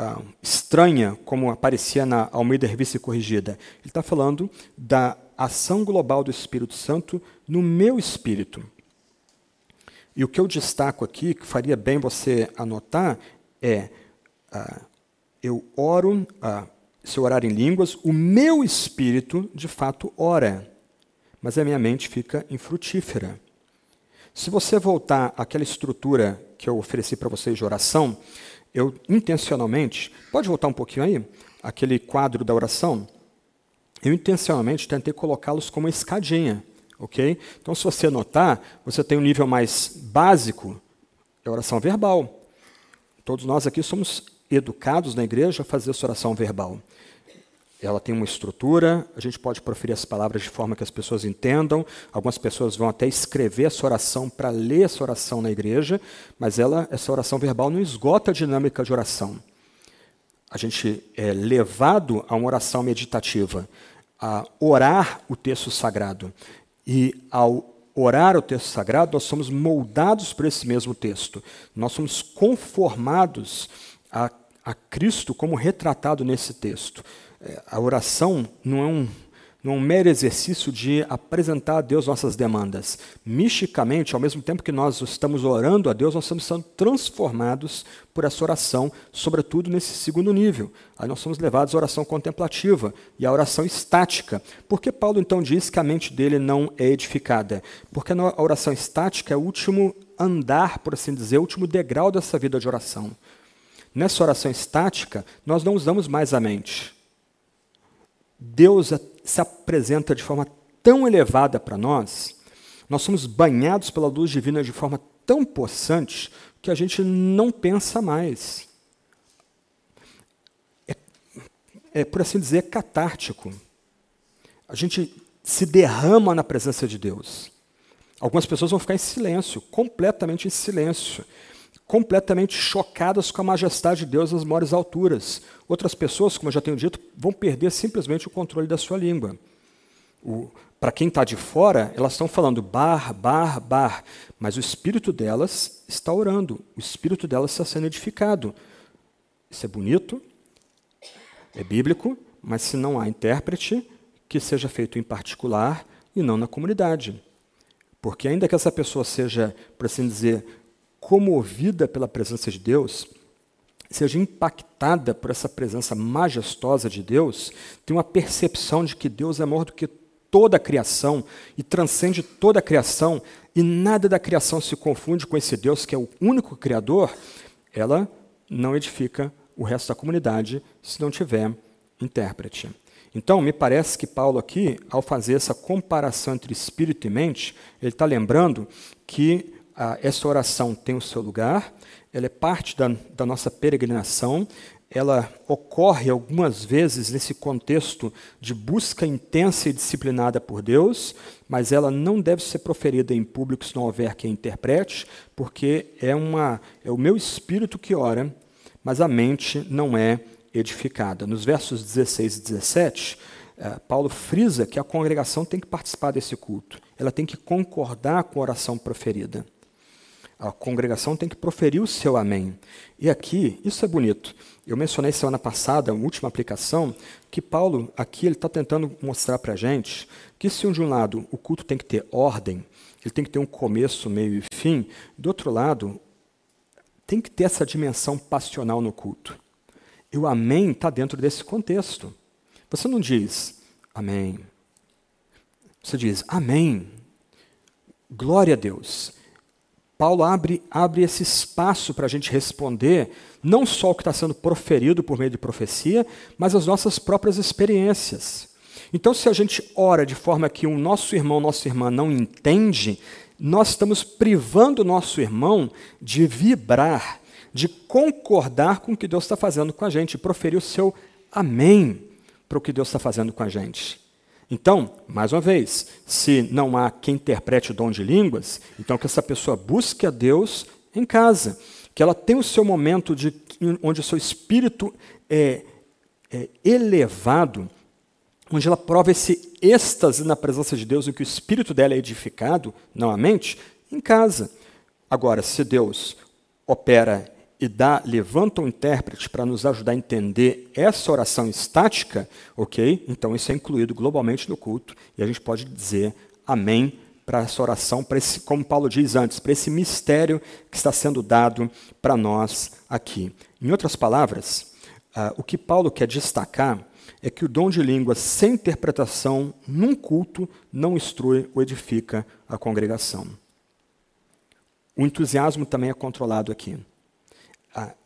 uh, estranha, como aparecia na Almeida Revista Corrigida. Ele está falando da ação global do Espírito Santo no meu espírito. E o que eu destaco aqui, que faria bem você anotar, é: uh, eu oro, uh, se eu orar em línguas, o meu espírito de fato ora, mas a minha mente fica infrutífera. Se você voltar àquela estrutura que eu ofereci para vocês de oração, eu intencionalmente, pode voltar um pouquinho aí, aquele quadro da oração? Eu intencionalmente tentei colocá-los como uma escadinha, ok? Então, se você notar, você tem um nível mais básico, é oração verbal. Todos nós aqui somos educados na igreja a fazer essa oração verbal. Ela tem uma estrutura, a gente pode proferir as palavras de forma que as pessoas entendam. Algumas pessoas vão até escrever essa oração para ler essa oração na igreja, mas ela, essa oração verbal não esgota a dinâmica de oração. A gente é levado a uma oração meditativa, a orar o texto sagrado. E ao orar o texto sagrado, nós somos moldados por esse mesmo texto. Nós somos conformados a, a Cristo como retratado nesse texto. É, a oração não é um, não é mero exercício de apresentar a Deus nossas demandas. Misticamente, ao mesmo tempo que nós estamos orando a Deus, nós estamos sendo transformados por essa oração, sobretudo nesse segundo nível. Aí nós somos levados à oração contemplativa e à oração estática. Por que Paulo então diz que a mente dele não é edificada? Porque a oração estática é o último andar, por assim dizer, o último degrau dessa vida de oração. Nessa oração estática, nós não usamos mais a mente. Deus se apresenta de forma tão elevada para nós, nós somos banhados pela luz divina de forma tão possante que a gente não pensa mais. É, é por assim dizer, catártico. A gente se derrama na presença de Deus. Algumas pessoas vão ficar em silêncio, completamente em silêncio completamente chocadas com a majestade de Deus nas maiores alturas. Outras pessoas, como eu já tenho dito, vão perder simplesmente o controle da sua língua. Para quem está de fora, elas estão falando bar, bar, bar, mas o espírito delas está orando, o espírito delas está sendo edificado. Isso é bonito, é bíblico, mas se não há intérprete, que seja feito em particular e não na comunidade. Porque, ainda que essa pessoa seja, por assim dizer, comovida pela presença de Deus, seja impactada por essa presença majestosa de Deus, tem uma percepção de que Deus é maior do que toda a criação e transcende toda a criação, e nada da criação se confunde com esse Deus que é o único Criador, ela não edifica o resto da comunidade se não tiver intérprete. Então, me parece que Paulo aqui, ao fazer essa comparação entre espírito e mente, ele está lembrando que ah, essa oração tem o seu lugar, ela é parte da, da nossa peregrinação, ela ocorre algumas vezes nesse contexto de busca intensa e disciplinada por Deus, mas ela não deve ser proferida em público se não houver quem interprete, porque é, uma, é o meu espírito que ora, mas a mente não é edificada. Nos versos 16 e 17, eh, Paulo frisa que a congregação tem que participar desse culto, ela tem que concordar com a oração proferida. A congregação tem que proferir o seu amém. E aqui, isso é bonito. Eu mencionei semana passada, a última aplicação, que Paulo, aqui, ele está tentando mostrar para a gente que, se de um lado o culto tem que ter ordem, ele tem que ter um começo, meio e fim, do outro lado, tem que ter essa dimensão passional no culto. E o amém está dentro desse contexto. Você não diz amém. Você diz amém. Glória a Deus. Paulo abre, abre esse espaço para a gente responder não só o que está sendo proferido por meio de profecia, mas as nossas próprias experiências. Então, se a gente ora de forma que o nosso irmão, nossa irmã não entende, nós estamos privando o nosso irmão de vibrar, de concordar com o que Deus está fazendo com a gente, proferir o seu amém para o que Deus está fazendo com a gente. Então, mais uma vez, se não há quem interprete o dom de línguas, então que essa pessoa busque a Deus em casa, que ela tenha o seu momento de, onde o seu espírito é, é elevado, onde ela prova esse êxtase na presença de Deus, em que o espírito dela é edificado, não a mente, em casa. Agora, se Deus opera e dá, levanta um intérprete para nos ajudar a entender essa oração estática, ok? Então isso é incluído globalmente no culto e a gente pode dizer amém para essa oração, para esse, como Paulo diz antes, para esse mistério que está sendo dado para nós aqui. Em outras palavras, uh, o que Paulo quer destacar é que o dom de língua sem interpretação num culto não instrui ou edifica a congregação. O entusiasmo também é controlado aqui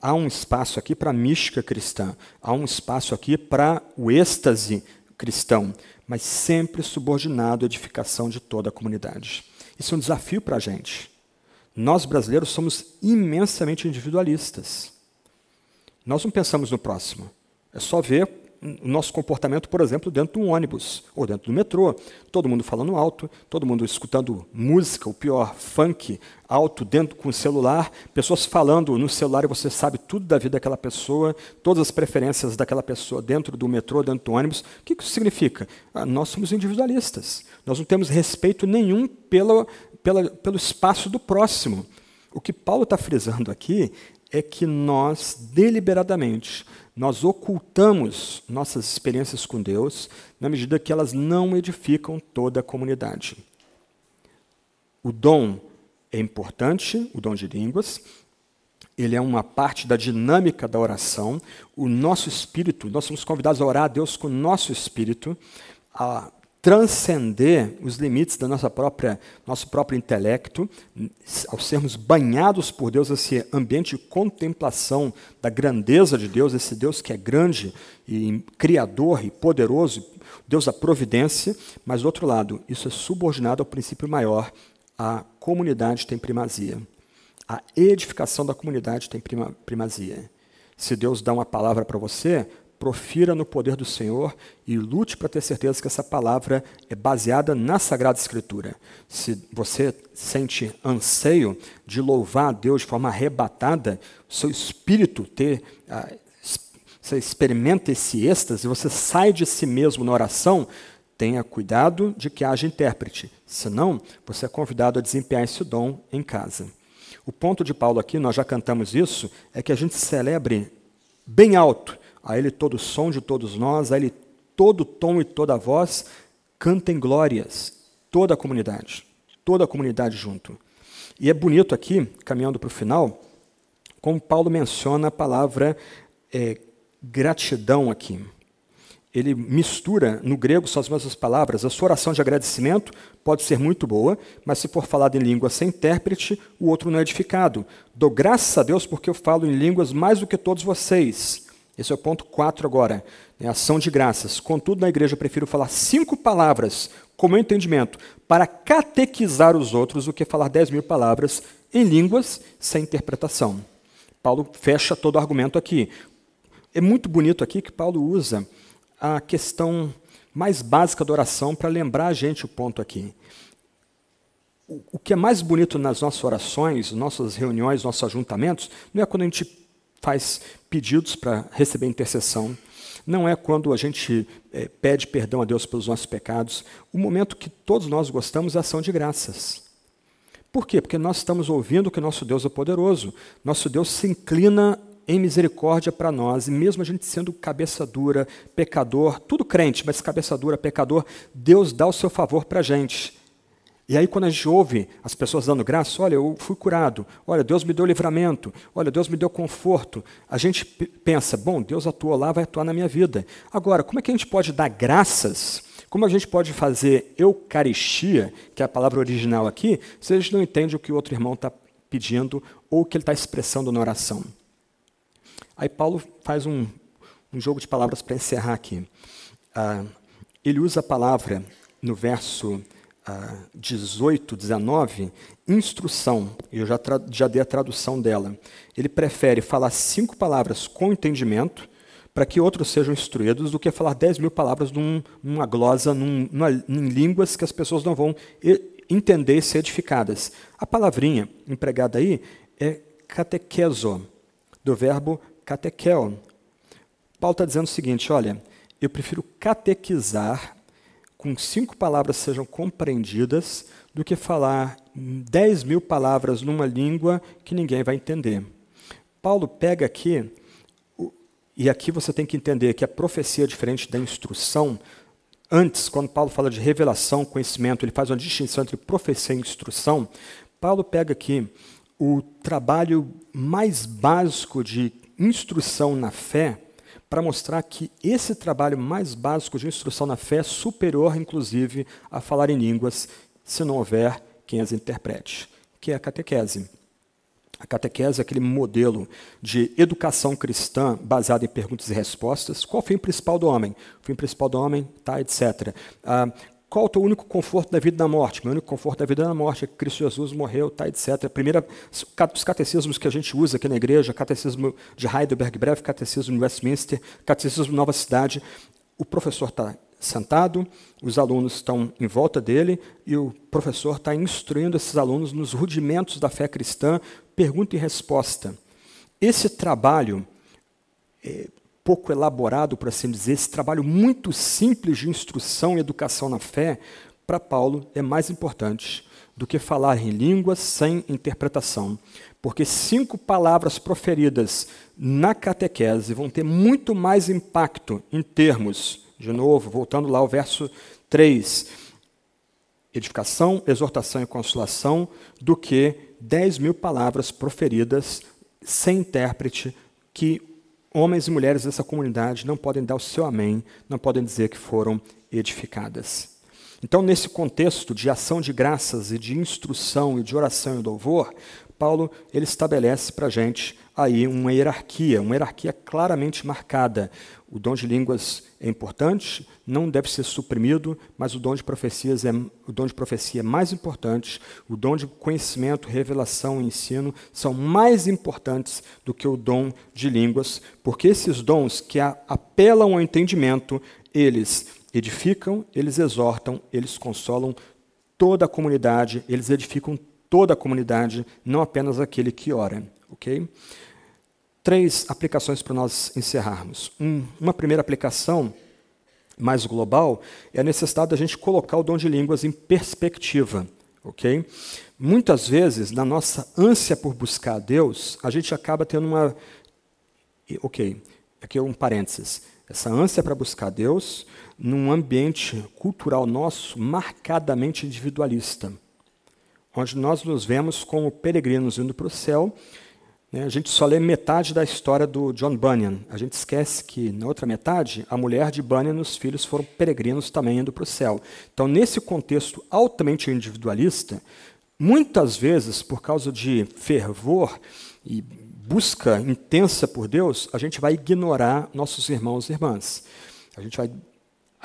há um espaço aqui para a mística cristã, há um espaço aqui para o êxtase cristão, mas sempre subordinado à edificação de toda a comunidade. Isso é um desafio para a gente. Nós brasileiros somos imensamente individualistas. Nós não pensamos no próximo. É só ver o nosso comportamento, por exemplo, dentro de um ônibus ou dentro do metrô. Todo mundo falando alto, todo mundo escutando música, o pior, funk, alto dentro com o celular, pessoas falando no celular e você sabe tudo da vida daquela pessoa, todas as preferências daquela pessoa dentro do metrô, dentro do ônibus. O que isso significa? Ah, nós somos individualistas. Nós não temos respeito nenhum pelo, pela, pelo espaço do próximo. O que Paulo está frisando aqui é que nós, deliberadamente, nós ocultamos nossas experiências com Deus na medida que elas não edificam toda a comunidade. O dom é importante, o dom de línguas, ele é uma parte da dinâmica da oração. O nosso espírito, nós somos convidados a orar a Deus com o nosso espírito, a transcender os limites da nossa própria nosso próprio intelecto, ao sermos banhados por Deus esse ambiente de contemplação da grandeza de Deus, esse Deus que é grande e criador e poderoso, Deus da providência, mas do outro lado, isso é subordinado ao princípio maior, a comunidade tem primazia. A edificação da comunidade tem primazia. Se Deus dá uma palavra para você, profira no poder do Senhor e lute para ter certeza que essa palavra é baseada na Sagrada Escritura. Se você sente anseio de louvar a Deus de forma arrebatada, seu espírito ter. Ah, você experimenta esse êxtase, você sai de si mesmo na oração, tenha cuidado de que haja intérprete. Senão, você é convidado a desempenhar esse dom em casa. O ponto de Paulo aqui, nós já cantamos isso, é que a gente celebre bem alto a Ele todo som de todos nós, a Ele todo tom e toda voz, cantem glórias, toda a comunidade, toda a comunidade junto. E é bonito aqui, caminhando para o final, como Paulo menciona a palavra é, gratidão aqui. Ele mistura, no grego são as mesmas palavras, a sua oração de agradecimento pode ser muito boa, mas se for falada em língua sem intérprete, o outro não é edificado. Dou graças a Deus porque eu falo em línguas mais do que todos vocês. Esse é o ponto 4 agora, né, ação de graças. Contudo, na igreja eu prefiro falar cinco palavras, com meu entendimento, para catequizar os outros do que falar dez mil palavras em línguas sem interpretação. Paulo fecha todo o argumento aqui. É muito bonito aqui que Paulo usa a questão mais básica da oração para lembrar a gente o ponto aqui. O que é mais bonito nas nossas orações, nossas reuniões, nossos ajuntamentos, não é quando a gente faz pedidos para receber intercessão. Não é quando a gente é, pede perdão a Deus pelos nossos pecados. O momento que todos nós gostamos é ação de graças. Por quê? Porque nós estamos ouvindo que nosso Deus é poderoso. Nosso Deus se inclina em misericórdia para nós, e mesmo a gente sendo cabeça dura, pecador, tudo crente, mas cabeça dura, pecador, Deus dá o seu favor para a gente. E aí, quando a gente ouve as pessoas dando graça, olha, eu fui curado, olha, Deus me deu livramento, olha, Deus me deu conforto, a gente pensa, bom, Deus atuou lá, vai atuar na minha vida. Agora, como é que a gente pode dar graças? Como a gente pode fazer eucaristia, que é a palavra original aqui, se a gente não entende o que o outro irmão está pedindo ou o que ele está expressando na oração? Aí Paulo faz um, um jogo de palavras para encerrar aqui. Ah, ele usa a palavra no verso 18, 19, instrução, eu já, já dei a tradução dela. Ele prefere falar cinco palavras com entendimento, para que outros sejam instruídos, do que falar dez mil palavras num, numa glosa, num, numa, em línguas que as pessoas não vão entender e ser edificadas. A palavrinha empregada aí é catequeso, do verbo catequel. Paulo está dizendo o seguinte: olha, eu prefiro catequizar com cinco palavras sejam compreendidas do que falar dez mil palavras numa língua que ninguém vai entender. Paulo pega aqui, e aqui você tem que entender que a profecia é diferente da instrução. Antes, quando Paulo fala de revelação, conhecimento, ele faz uma distinção entre profecia e instrução. Paulo pega aqui o trabalho mais básico de instrução na fé para mostrar que esse trabalho mais básico de instrução na fé é superior, inclusive, a falar em línguas, se não houver quem as interprete, que é a catequese. A catequese é aquele modelo de educação cristã baseado em perguntas e respostas. Qual o fim principal do homem? O fim principal do homem, tá, etc. Ah, qual o teu único conforto da vida e da morte? Meu único conforto da vida e da morte é que Cristo Jesus morreu, tá, etc. Primeira, os catecismos que a gente usa aqui na igreja, catecismo de Heidelberg, breve catecismo de Westminster, catecismo de Nova Cidade, o professor está sentado, os alunos estão em volta dele e o professor está instruindo esses alunos nos rudimentos da fé cristã, pergunta e resposta. Esse trabalho é, pouco elaborado, por assim dizer, esse trabalho muito simples de instrução e educação na fé, para Paulo é mais importante do que falar em línguas sem interpretação. Porque cinco palavras proferidas na catequese vão ter muito mais impacto em termos, de novo, voltando lá ao verso 3, edificação, exortação e consolação, do que dez mil palavras proferidas sem intérprete que homens e mulheres dessa comunidade não podem dar o seu amém, não podem dizer que foram edificadas. Então, nesse contexto de ação de graças e de instrução e de oração e louvor, Paulo ele estabelece para a gente aí uma hierarquia, uma hierarquia claramente marcada. O dom de línguas é importante, não deve ser suprimido, mas o dom de profecias é o dom de profecia é mais importante. O dom de conhecimento, revelação e ensino são mais importantes do que o dom de línguas, porque esses dons que apelam ao entendimento, eles edificam, eles exortam, eles consolam toda a comunidade, eles edificam toda a comunidade, não apenas aquele que ora, ok? Três aplicações para nós encerrarmos. Um, uma primeira aplicação mais global é a necessidade da gente colocar o dom de línguas em perspectiva, ok? Muitas vezes, na nossa ânsia por buscar a Deus, a gente acaba tendo uma, ok? Aqui é um parênteses. Essa ânsia para buscar Deus num ambiente cultural nosso marcadamente individualista onde nós nos vemos como peregrinos indo para o céu. Né? A gente só lê metade da história do John Bunyan. A gente esquece que, na outra metade, a mulher de Bunyan e os filhos foram peregrinos também indo para o céu. Então, nesse contexto altamente individualista, muitas vezes, por causa de fervor e busca intensa por Deus, a gente vai ignorar nossos irmãos e irmãs. A gente vai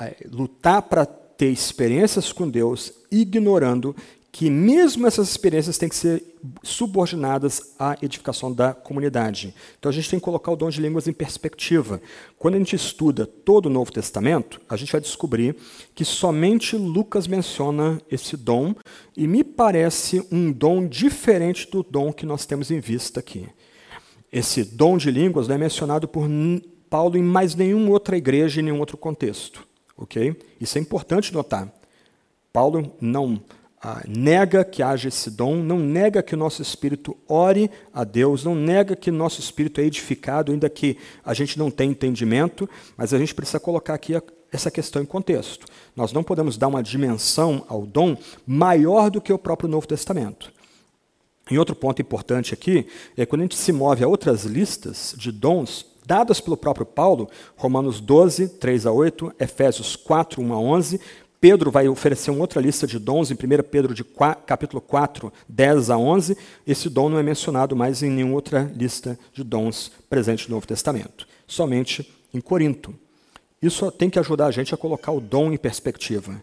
é, lutar para ter experiências com Deus, ignorando que mesmo essas experiências têm que ser subordinadas à edificação da comunidade. Então a gente tem que colocar o dom de línguas em perspectiva. Quando a gente estuda todo o Novo Testamento, a gente vai descobrir que somente Lucas menciona esse dom e me parece um dom diferente do dom que nós temos em vista aqui. Esse dom de línguas não é mencionado por Paulo em mais nenhuma outra igreja, em nenhum outro contexto. ok? Isso é importante notar. Paulo não ah, nega que haja esse dom, não nega que o nosso espírito ore a Deus, não nega que nosso espírito é edificado, ainda que a gente não tenha entendimento, mas a gente precisa colocar aqui a, essa questão em contexto. Nós não podemos dar uma dimensão ao dom maior do que o próprio Novo Testamento. E outro ponto importante aqui é quando a gente se move a outras listas de dons dadas pelo próprio Paulo, Romanos 12, 3 a 8, Efésios 4, 1 a 11, Pedro vai oferecer uma outra lista de dons em 1 Pedro de 4, capítulo 4, 10 a 11. Esse dom não é mencionado mais em nenhuma outra lista de dons presente no Novo Testamento, somente em Corinto. Isso tem que ajudar a gente a colocar o dom em perspectiva.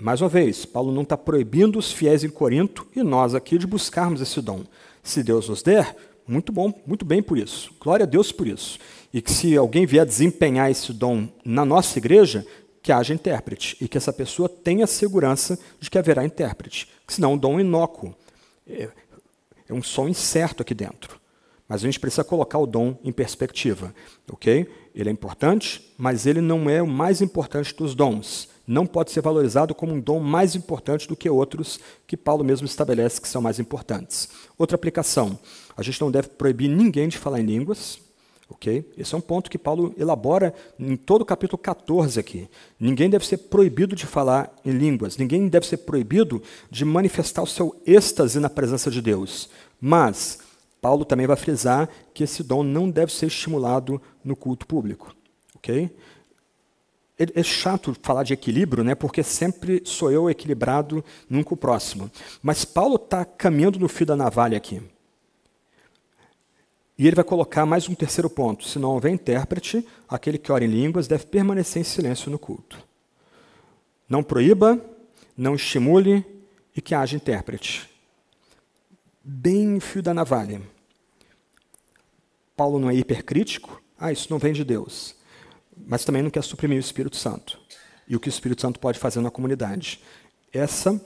Mais uma vez, Paulo não está proibindo os fiéis em Corinto e nós aqui de buscarmos esse dom. Se Deus nos der, muito bom, muito bem por isso. Glória a Deus por isso. E que se alguém vier desempenhar esse dom na nossa igreja, que haja intérprete e que essa pessoa tenha segurança de que haverá intérprete. Senão, um dom inócuo. É, é um som incerto aqui dentro. Mas a gente precisa colocar o dom em perspectiva, ok? Ele é importante, mas ele não é o mais importante dos dons. Não pode ser valorizado como um dom mais importante do que outros que Paulo mesmo estabelece que são mais importantes. Outra aplicação: a gente não deve proibir ninguém de falar em línguas, Ok? Esse é um ponto que Paulo elabora em todo o capítulo 14 aqui. Ninguém deve ser proibido de falar em línguas, ninguém deve ser proibido de manifestar o seu êxtase na presença de Deus. Mas Paulo também vai frisar que esse dom não deve ser estimulado no culto público. Ok? É, é chato falar de equilíbrio, né? porque sempre sou eu equilibrado num com o próximo. Mas Paulo está caminhando no fio da navalha aqui. E ele vai colocar mais um terceiro ponto: se não houver intérprete, aquele que ora em línguas deve permanecer em silêncio no culto. Não proíba, não estimule e que haja intérprete. Bem fio da navalha. Paulo não é hipercrítico, ah, isso não vem de Deus. Mas também não quer suprimir o Espírito Santo e o que o Espírito Santo pode fazer na comunidade. Essa,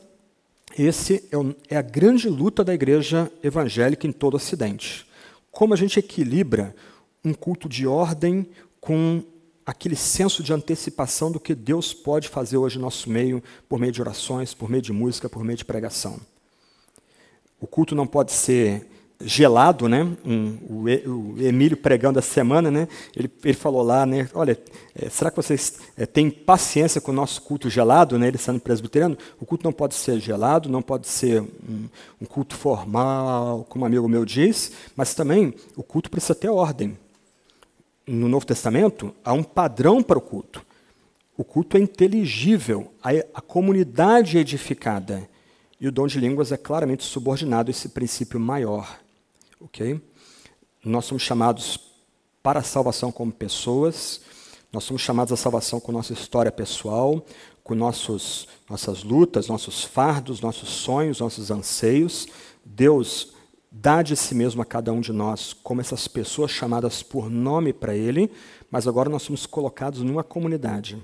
esse é, o, é a grande luta da igreja evangélica em todo o Ocidente. Como a gente equilibra um culto de ordem com aquele senso de antecipação do que Deus pode fazer hoje no nosso meio, por meio de orações, por meio de música, por meio de pregação. O culto não pode ser gelado, né? Um, o, o, Emílio pregando a semana, né? Ele, ele falou lá, né? Olha, é, será que vocês é, têm paciência com o nosso culto gelado, né? Ele sendo presbiteriano, o culto não pode ser gelado, não pode ser um, um culto formal, como um amigo meu diz, mas também o culto precisa ter ordem. No Novo Testamento há um padrão para o culto. O culto é inteligível, a, a comunidade é edificada. E o dom de línguas é claramente subordinado a esse princípio maior ok? Nós somos chamados para a salvação como pessoas, nós somos chamados à salvação com nossa história pessoal, com nossos, nossas lutas, nossos fardos, nossos sonhos, nossos anseios. Deus dá de si mesmo a cada um de nós como essas pessoas chamadas por nome para Ele, mas agora nós somos colocados numa comunidade.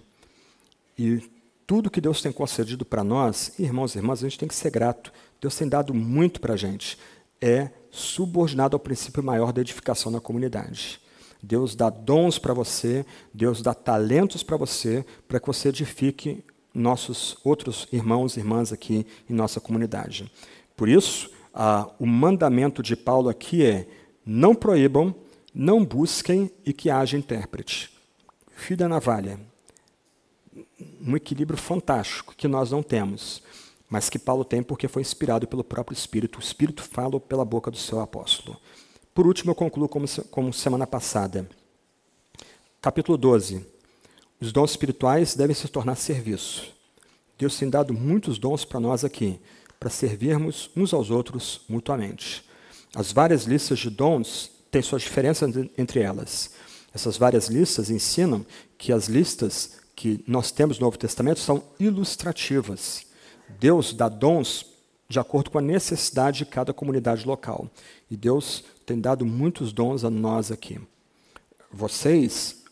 E tudo que Deus tem concedido para nós, irmãos e irmãs, a gente tem que ser grato. Deus tem dado muito para a gente. É subordinado ao princípio maior da edificação na comunidade. Deus dá dons para você, Deus dá talentos para você, para que você edifique nossos outros irmãos e irmãs aqui em nossa comunidade. Por isso, o mandamento de Paulo aqui é: não proíbam, não busquem e que haja intérprete. Fio da navalha. Um equilíbrio fantástico que nós não temos mas que Paulo tem porque foi inspirado pelo próprio Espírito. O Espírito fala pela boca do seu apóstolo. Por último, eu concluo como, como semana passada. Capítulo 12. Os dons espirituais devem se tornar serviço. Deus tem dado muitos dons para nós aqui, para servirmos uns aos outros mutuamente. As várias listas de dons têm suas diferenças entre elas. Essas várias listas ensinam que as listas que nós temos no Novo Testamento são ilustrativas. Deus dá dons de acordo com a necessidade de cada comunidade local. E Deus tem dado muitos dons a nós aqui. Vocês,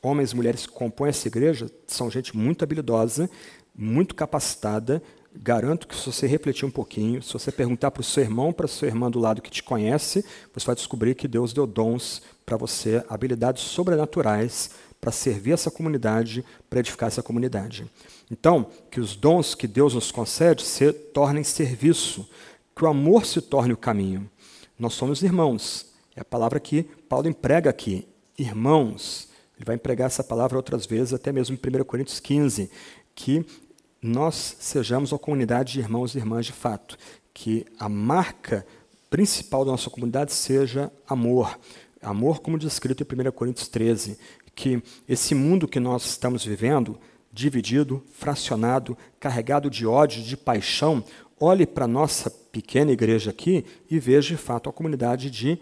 homens e mulheres que compõem essa igreja, são gente muito habilidosa, muito capacitada. Garanto que se você refletir um pouquinho, se você perguntar para o seu irmão, para a sua irmã do lado que te conhece, você vai descobrir que Deus deu dons para você, habilidades sobrenaturais para servir essa comunidade, para edificar essa comunidade. Então, que os dons que Deus nos concede se tornem serviço, que o amor se torne o caminho. Nós somos irmãos. É a palavra que Paulo emprega aqui. Irmãos. Ele vai empregar essa palavra outras vezes, até mesmo em 1 Coríntios 15, que nós sejamos uma comunidade de irmãos e irmãs de fato. Que a marca principal da nossa comunidade seja amor. Amor, como descrito em 1 Coríntios 13. Que esse mundo que nós estamos vivendo dividido, fracionado, carregado de ódio, de paixão, olhe para a nossa pequena igreja aqui e veja de fato a comunidade de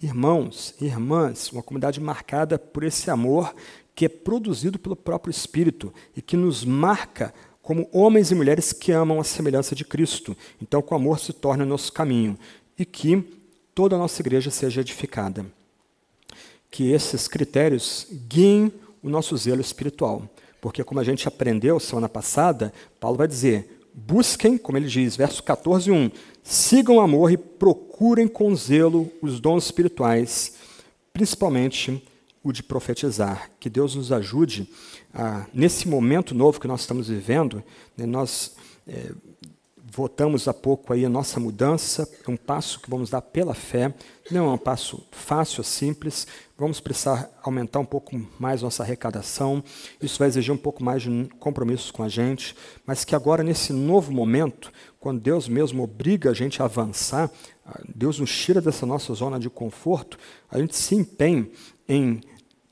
irmãos irmãs, uma comunidade marcada por esse amor que é produzido pelo próprio Espírito e que nos marca como homens e mulheres que amam a semelhança de Cristo. Então, com amor se torna nosso caminho e que toda a nossa igreja seja edificada. Que esses critérios guiem o nosso zelo espiritual. Porque, como a gente aprendeu semana passada, Paulo vai dizer: busquem, como ele diz, verso 14, 1, sigam o amor e procurem com zelo os dons espirituais, principalmente o de profetizar. Que Deus nos ajude, a, nesse momento novo que nós estamos vivendo, né, nós. É, votamos há pouco aí a nossa mudança, é um passo que vamos dar pela fé, não é um passo fácil, simples, vamos precisar aumentar um pouco mais nossa arrecadação, isso vai exigir um pouco mais de compromissos com a gente, mas que agora, nesse novo momento, quando Deus mesmo obriga a gente a avançar, Deus nos tira dessa nossa zona de conforto, a gente se empenhe em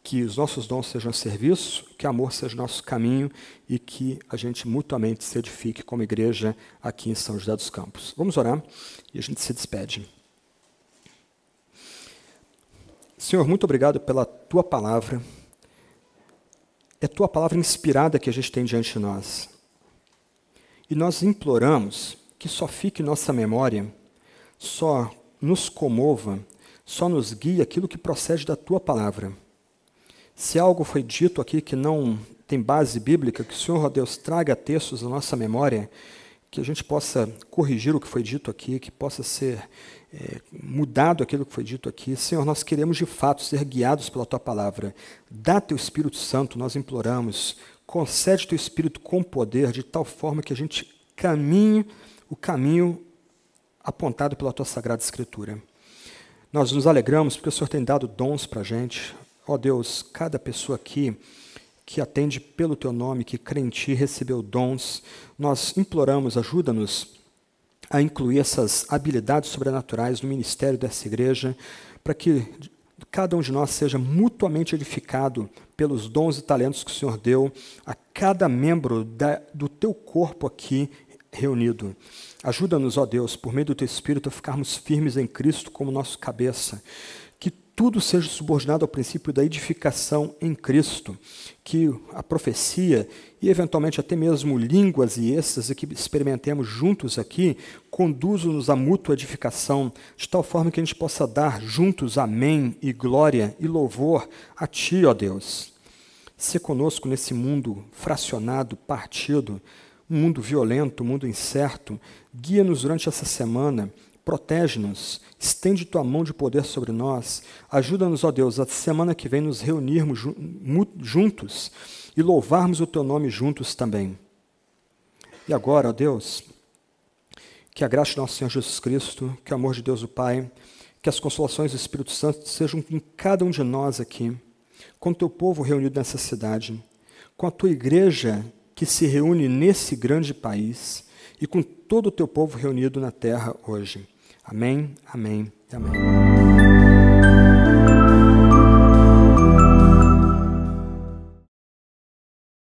que os nossos dons sejam serviço, que amor seja nosso caminho e que a gente mutuamente se edifique como igreja aqui em São José dos Campos. Vamos orar e a gente se despede. Senhor, muito obrigado pela tua palavra. É tua palavra inspirada que a gente tem diante de nós. E nós imploramos que só fique em nossa memória, só nos comova, só nos guie aquilo que procede da tua palavra. Se algo foi dito aqui que não tem base bíblica, que o Senhor, ó Deus, traga textos à nossa memória, que a gente possa corrigir o que foi dito aqui, que possa ser é, mudado aquilo que foi dito aqui. Senhor, nós queremos de fato ser guiados pela tua palavra. Dá teu Espírito Santo, nós imploramos. Concede teu Espírito com poder, de tal forma que a gente caminhe o caminho apontado pela tua sagrada Escritura. Nós nos alegramos porque o Senhor tem dado dons para a gente. Ó Deus, cada pessoa aqui que atende pelo teu nome, que crê em ti, recebeu dons. Nós imploramos, ajuda-nos a incluir essas habilidades sobrenaturais no ministério dessa igreja, para que cada um de nós seja mutuamente edificado pelos dons e talentos que o Senhor deu a cada membro da, do teu corpo aqui reunido. Ajuda-nos, ó Deus, por meio do teu Espírito, a ficarmos firmes em Cristo como nosso cabeça tudo seja subordinado ao princípio da edificação em Cristo, que a profecia e eventualmente até mesmo línguas e êxtase que experimentemos juntos aqui conduzam-nos à mútua edificação, de tal forma que a gente possa dar juntos amém e glória e louvor a Ti, ó Deus. Se conosco nesse mundo fracionado, partido, um mundo violento, um mundo incerto, guia-nos durante essa semana Protege-nos, estende tua mão de poder sobre nós. Ajuda-nos, ó Deus, a semana que vem nos reunirmos juntos e louvarmos o teu nome juntos também. E agora, ó Deus, que a graça do nosso Senhor Jesus Cristo, que o amor de Deus o Pai, que as consolações do Espírito Santo sejam em cada um de nós aqui, com o teu povo reunido nessa cidade, com a tua igreja que se reúne nesse grande país e com todo o teu povo reunido na terra hoje. Amém, amém amém.